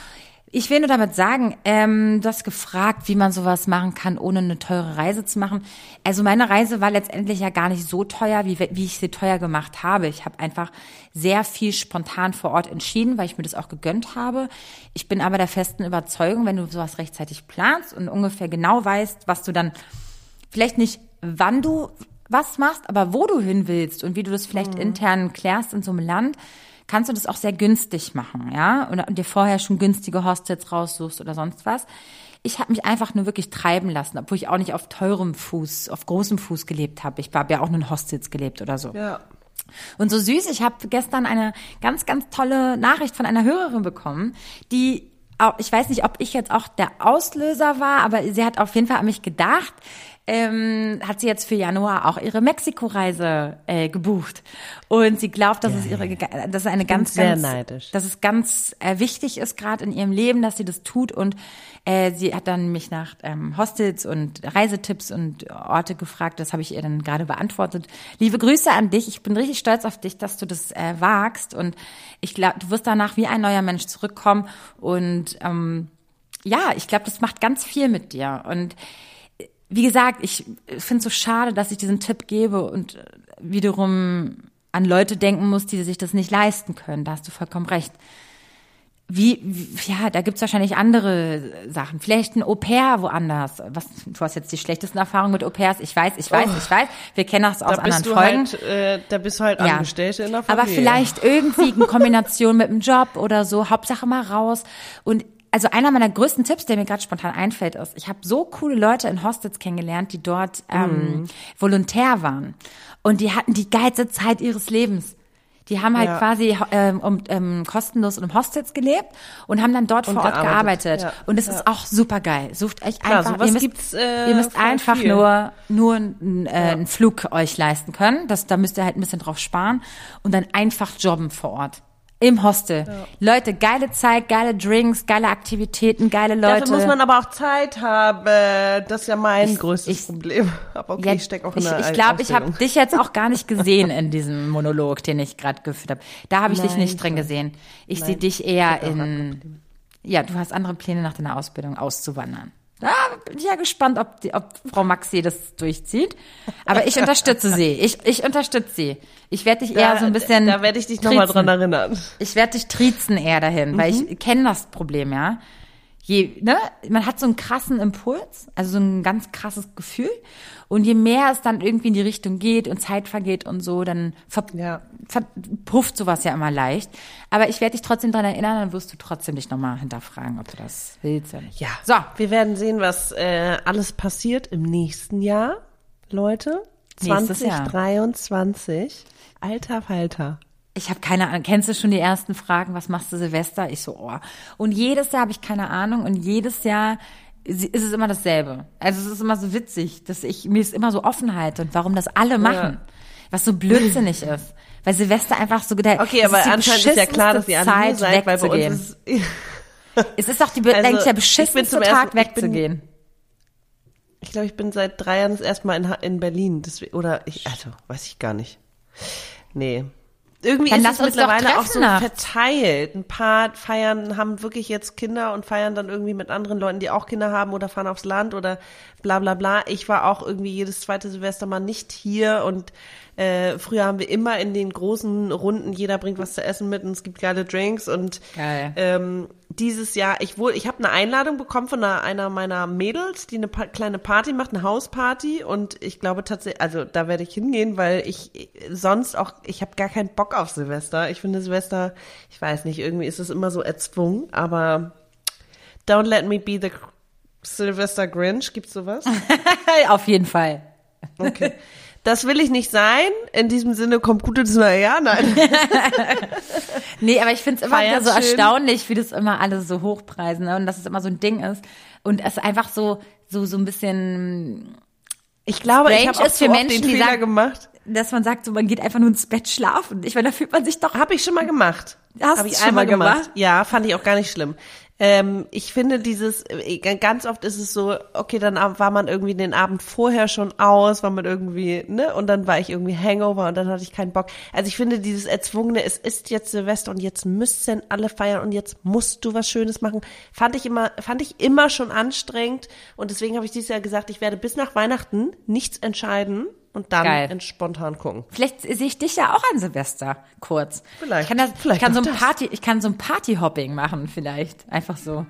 Ich will nur damit sagen, ähm, du hast gefragt, wie man sowas machen kann, ohne eine teure Reise zu machen. Also meine Reise war letztendlich ja gar nicht so teuer, wie, wie ich sie teuer gemacht habe. Ich habe einfach sehr viel spontan vor Ort entschieden, weil ich mir das auch gegönnt habe. Ich bin aber der festen Überzeugung, wenn du sowas rechtzeitig planst und ungefähr genau weißt, was du dann vielleicht nicht, wann du was machst, aber wo du hin willst und wie du das vielleicht intern klärst in so einem Land, kannst du das auch sehr günstig machen, ja? Und dir vorher schon günstige Hostels raussuchst oder sonst was. Ich habe mich einfach nur wirklich treiben lassen, obwohl ich auch nicht auf teurem Fuß, auf großem Fuß gelebt habe. Ich habe ja auch nur in Hostels gelebt oder so. ja. Und so süß, ich habe gestern eine ganz, ganz tolle Nachricht von einer Hörerin bekommen, die, ich weiß nicht, ob ich jetzt auch der Auslöser war, aber sie hat auf jeden Fall an mich gedacht. Ähm, hat sie jetzt für Januar auch ihre Mexiko-Reise äh, gebucht und sie glaubt, dass es ihre, dass eine ganz, ganz, neidisch. dass es ganz äh, wichtig ist gerade in ihrem Leben, dass sie das tut und äh, sie hat dann mich nach ähm, Hostels und Reisetipps und Orte gefragt. Das habe ich ihr dann gerade beantwortet. Liebe Grüße an dich. Ich bin richtig stolz auf dich, dass du das äh, wagst und ich glaube, du wirst danach wie ein neuer Mensch zurückkommen und ähm, ja, ich glaube, das macht ganz viel mit dir und wie gesagt, ich finde es so schade, dass ich diesen Tipp gebe und äh, wiederum an Leute denken muss, die sich das nicht leisten können. Da hast du vollkommen recht. Wie, wie ja, da gibt's wahrscheinlich andere Sachen. Vielleicht ein Au-pair woanders. Was, du hast jetzt die schlechtesten Erfahrungen mit Au-pairs. Ich weiß, ich weiß, ich weiß. Wir kennen das aus Da anderen Folgen. halt, äh, da bist du halt Angestellte in der Familie. Aber vielleicht irgendwie in Kombination mit einem Job oder so. Hauptsache mal raus. Und also einer meiner größten Tipps, der mir gerade spontan einfällt, ist, ich habe so coole Leute in Hostels kennengelernt, die dort ähm, Volontär waren. Und die hatten die geilste Zeit ihres Lebens. Die haben halt Ja. quasi ähm, um, ähm, kostenlos in Hostels gelebt und haben dann dort vor Ort gearbeitet. gearbeitet. Ja. Und es ist auch super geil. Sucht euch Klar, einfach, ihr müsst, gibt's, äh, ihr müsst einfach viel. nur nur einen, äh, einen Flug euch leisten können. Das, da müsst ihr halt ein bisschen drauf sparen und dann einfach jobben vor Ort. Im Hostel. Leute, geile Zeit, geile Drinks, geile Aktivitäten, geile Leute. Dafür muss man aber auch Zeit haben. Das ist ja mein größtes ich- Problem. Aber okay, Ja, ich stecke auch in ich einer ich glaube, ich habe Ausbildung. dich jetzt auch gar nicht gesehen in diesem Monolog, den ich gerade geführt habe. Da habe ich dich Nein, nicht ich drin gesehen. Ich sehe dich eher in. Ja, du hast andere Pläne nach deiner Ausbildung auszuwandern. Da bin ich ja gespannt, ob, die, ob Frau Maxi das durchzieht. Aber ich unterstütze sie. Ich, ich unterstütze sie. Ich werde dich eher so ein bisschen. Da werde ich dich nochmal dran erinnern. Ich werde dich triezen eher dahin, weil Mhm. ich kenne das Problem, ja. Je, ne, man hat so einen krassen Impuls, also so ein ganz krasses Gefühl. Und je mehr es dann irgendwie in die Richtung geht und Zeit vergeht und so, dann ver Ja. verpufft sowas ja immer leicht. Aber ich werde dich trotzdem dran erinnern, dann wirst du trotzdem dich nochmal hinterfragen, ob du das willst oder nicht. Ja. So. Wir werden sehen, was äh, alles passiert im nächsten Jahr, Leute. Nächstes Jahr. 2023. Alter Falter. Ich habe keine Ahnung. Kennst du schon die ersten Fragen? Was machst du Silvester? Ich so, oh. Und jedes Jahr habe ich keine Ahnung und jedes Jahr ist es immer dasselbe. Also es ist immer so witzig, dass ich mir ist immer so Offenheit und warum das alle machen, was so blödsinnig ist. Weil Silvester einfach so der Okay, es aber anscheinend ist ja klar, dass ihr beschissenste seid, weil bei wegzugehen. uns ist es ist doch die, Also, der ich bin beschissenste zum Tag ersten- ich wegzugehen. Ich glaube, ich bin seit drei Jahren das erste Mal in, in Berlin. Deswegen, oder ich, also, weiß ich gar nicht. Nee. Irgendwie Dann ist es mittlerweile auch so nachts. verteilt. Ein paar feiern, haben wirklich jetzt Kinder und feiern dann irgendwie mit anderen Leuten, die auch Kinder haben oder fahren aufs Land oder bla bla bla. Ich war auch irgendwie jedes zweite Silvester mal nicht hier und äh, früher haben wir immer in den großen Runden, jeder bringt was zu essen mit und es gibt geile Drinks und Geil. ähm, dieses Jahr, ich wurde, ich habe eine Einladung bekommen von einer, einer meiner Mädels, die eine pa kleine Party macht, eine Hausparty und ich glaube tatsächlich, also da werde ich hingehen, weil ich sonst auch, ich habe gar keinen Bock auf Silvester. Ich finde Silvester, ich weiß nicht, irgendwie ist es immer so erzwungen, aber don't let me be the Silvester Grinch, gibt's sowas? Auf jeden Fall. Okay. Das will ich nicht sein. In diesem Sinne kommt gut ins neue Jahr. Nein. Nee, aber ich finde es immer wieder so schön. erstaunlich, wie das immer alle so hochpreisen ne? und dass es immer so ein Ding ist. Und es einfach so, so, so ein bisschen, Ich glaube, ich Strange habe auch ist für Menschen, den die Fehler sagen- gemacht. dass man sagt, so man geht einfach nur ins Bett schlafen. Ich meine, da fühlt man sich doch Habe ich schon mal gemacht. Hast Hab du's ich schon mal gemacht? Ja, fand ich auch gar nicht schlimm. Ähm, ich finde dieses, äh, ganz oft ist es so, okay, dann war man irgendwie den Abend vorher schon aus, war man irgendwie, ne, und dann war ich irgendwie Hangover und dann hatte ich keinen Bock. Also ich finde dieses Erzwungene, es ist jetzt Silvester und jetzt müssen alle feiern und jetzt musst du was Schönes machen, fand ich immer, fand ich immer schon anstrengend und deswegen habe ich dieses Jahr gesagt, ich werde bis nach Weihnachten nichts entscheiden und dann Geil. ent- spontan gucken. Vielleicht sehe ich dich ja auch an Silvester kurz. Vielleicht. Ich kann, das, Vielleicht ich kann so ein. Party, ich kann so ein Partyhopping machen vielleicht, einfach so.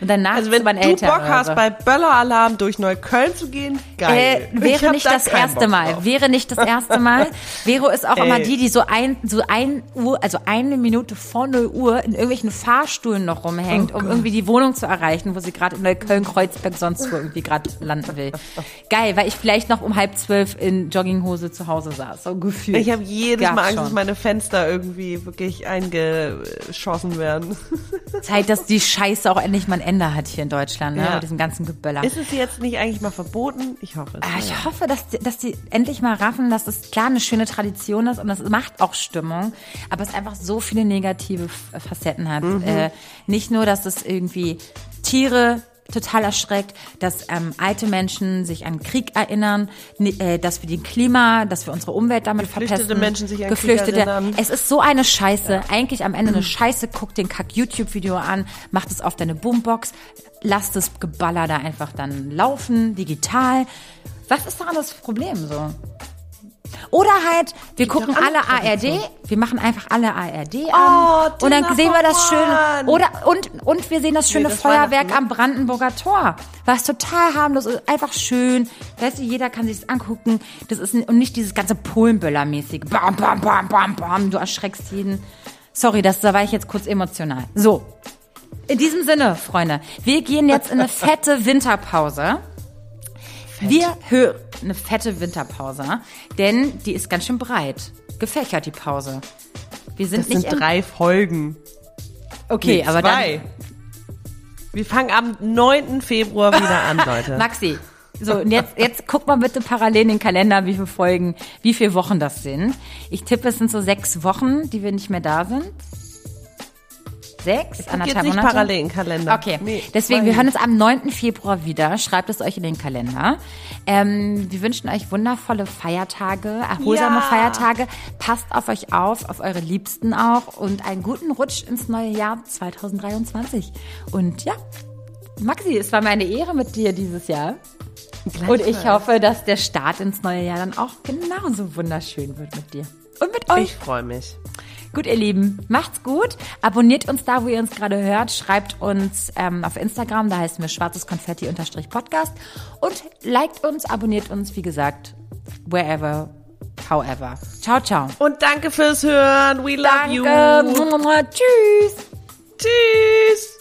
Und danach Also wenn zu meinen du Eltern Bock hast, so. bei Bölleralarm durch Neukölln zu gehen, geil. Äh, wäre nicht da das erste Bock Mal. drauf. Wäre nicht das erste Mal. Vero ist auch Ey. immer die, die so ein, so ein Uhr, also eine Minute vor 0 Uhr in irgendwelchen Fahrstühlen noch rumhängt, Oh um irgendwie die Wohnung zu erreichen, wo sie gerade in Neukölln, Kreuzberg, sonst wo irgendwie gerade landen will. Geil, weil ich vielleicht noch um halb zwölf in Jogginghose zu Hause saß. So gefühlt. Ich habe jedes Gab's Mal Angst, schon. dass meine Fenster irgendwie wirklich eingeschossen werden. Zeit, dass die Scheiße auch endlich mal ein Ende hat hier in Deutschland, ne? Ja. Mit diesem ganzen Geböller. Ist es jetzt nicht eigentlich mal verboten? Ich hoffe es. Ah, ich hoffe, dass die, dass die endlich mal raffen, dass es klar eine schöne Tradition ist und das macht auch Stimmung, aber es einfach so viele negative Facetten hat. Äh, nicht nur, dass es irgendwie Tiere total erschreckt, dass ähm, alte Menschen sich an Krieg erinnern, äh, dass wir den Klima, dass wir unsere Umwelt damit Geflüchtete verpesten. Menschen sich an Krieg Geflüchtete. erinnern. Es ist so eine Scheiße. Eigentlich am Ende eine Scheiße. Guck den Kack YouTube-Video an, mach es auf deine Boombox, lass das Geballer da einfach dann laufen, digital. Was ist daran das Problem so? Oder halt, wir gucken doch alle ARD, wir machen einfach alle ARD Oh, an und dann sehen wir das schöne oder und und wir sehen das schöne das Feuerwerk am Brandenburger Tor, was total harmlos ist, einfach schön. Weißt du, jeder kann sich das angucken. Das ist und nicht dieses ganze Polenböller-mäßige. Bam, bam, bam, bam, bam. Du erschreckst jeden. Sorry, das, da war ich jetzt kurz emotional. So. In diesem Sinne, Freunde, wir gehen jetzt in eine fette Winterpause. Wir hören eine fette Winterpause, denn die ist ganz schön breit. Gefächert, die Pause. Wir sind Das nicht sind drei Folgen. Okay, Nee, aber zwei. Wir fangen am 9. Februar wieder an, Leute. dann Maxi. So, und jetzt, jetzt guck mal bitte parallel in den Kalender, wie viele Folgen, wie viele Wochen das sind. Ich tippe, es sind so sechs Wochen, die wir nicht mehr da sind. Sechs? Guck Anderthalb jetzt nicht Monate? parallel in Kalender. Okay, Nee, deswegen, wir ich hören uns am 9. Februar wieder. Schreibt es euch in den Kalender. Ähm, wir wünschen euch wundervolle Feiertage, erholsame Ja. Feiertage. Passt auf euch auf, auf eure Liebsten auch und einen guten Rutsch ins neue Jahr 2023. Und ja, Maxi, es war meine Ehre mit dir dieses Jahr. Und ich hoffe, dass der Start ins neue Jahr dann auch genauso wunderschön wird mit dir. Und mit euch. Ich freue mich. Gut, ihr Lieben, macht's gut. Abonniert uns da, wo ihr uns gerade hört. Schreibt uns ähm, auf Instagram, da heißen wir schwarzes Konfetti-Podcast. Und liked uns, abonniert uns, wie gesagt, wherever, however. Ciao, ciao. Und danke fürs Hören. We love you. Danke. Tschüss. Tschüss.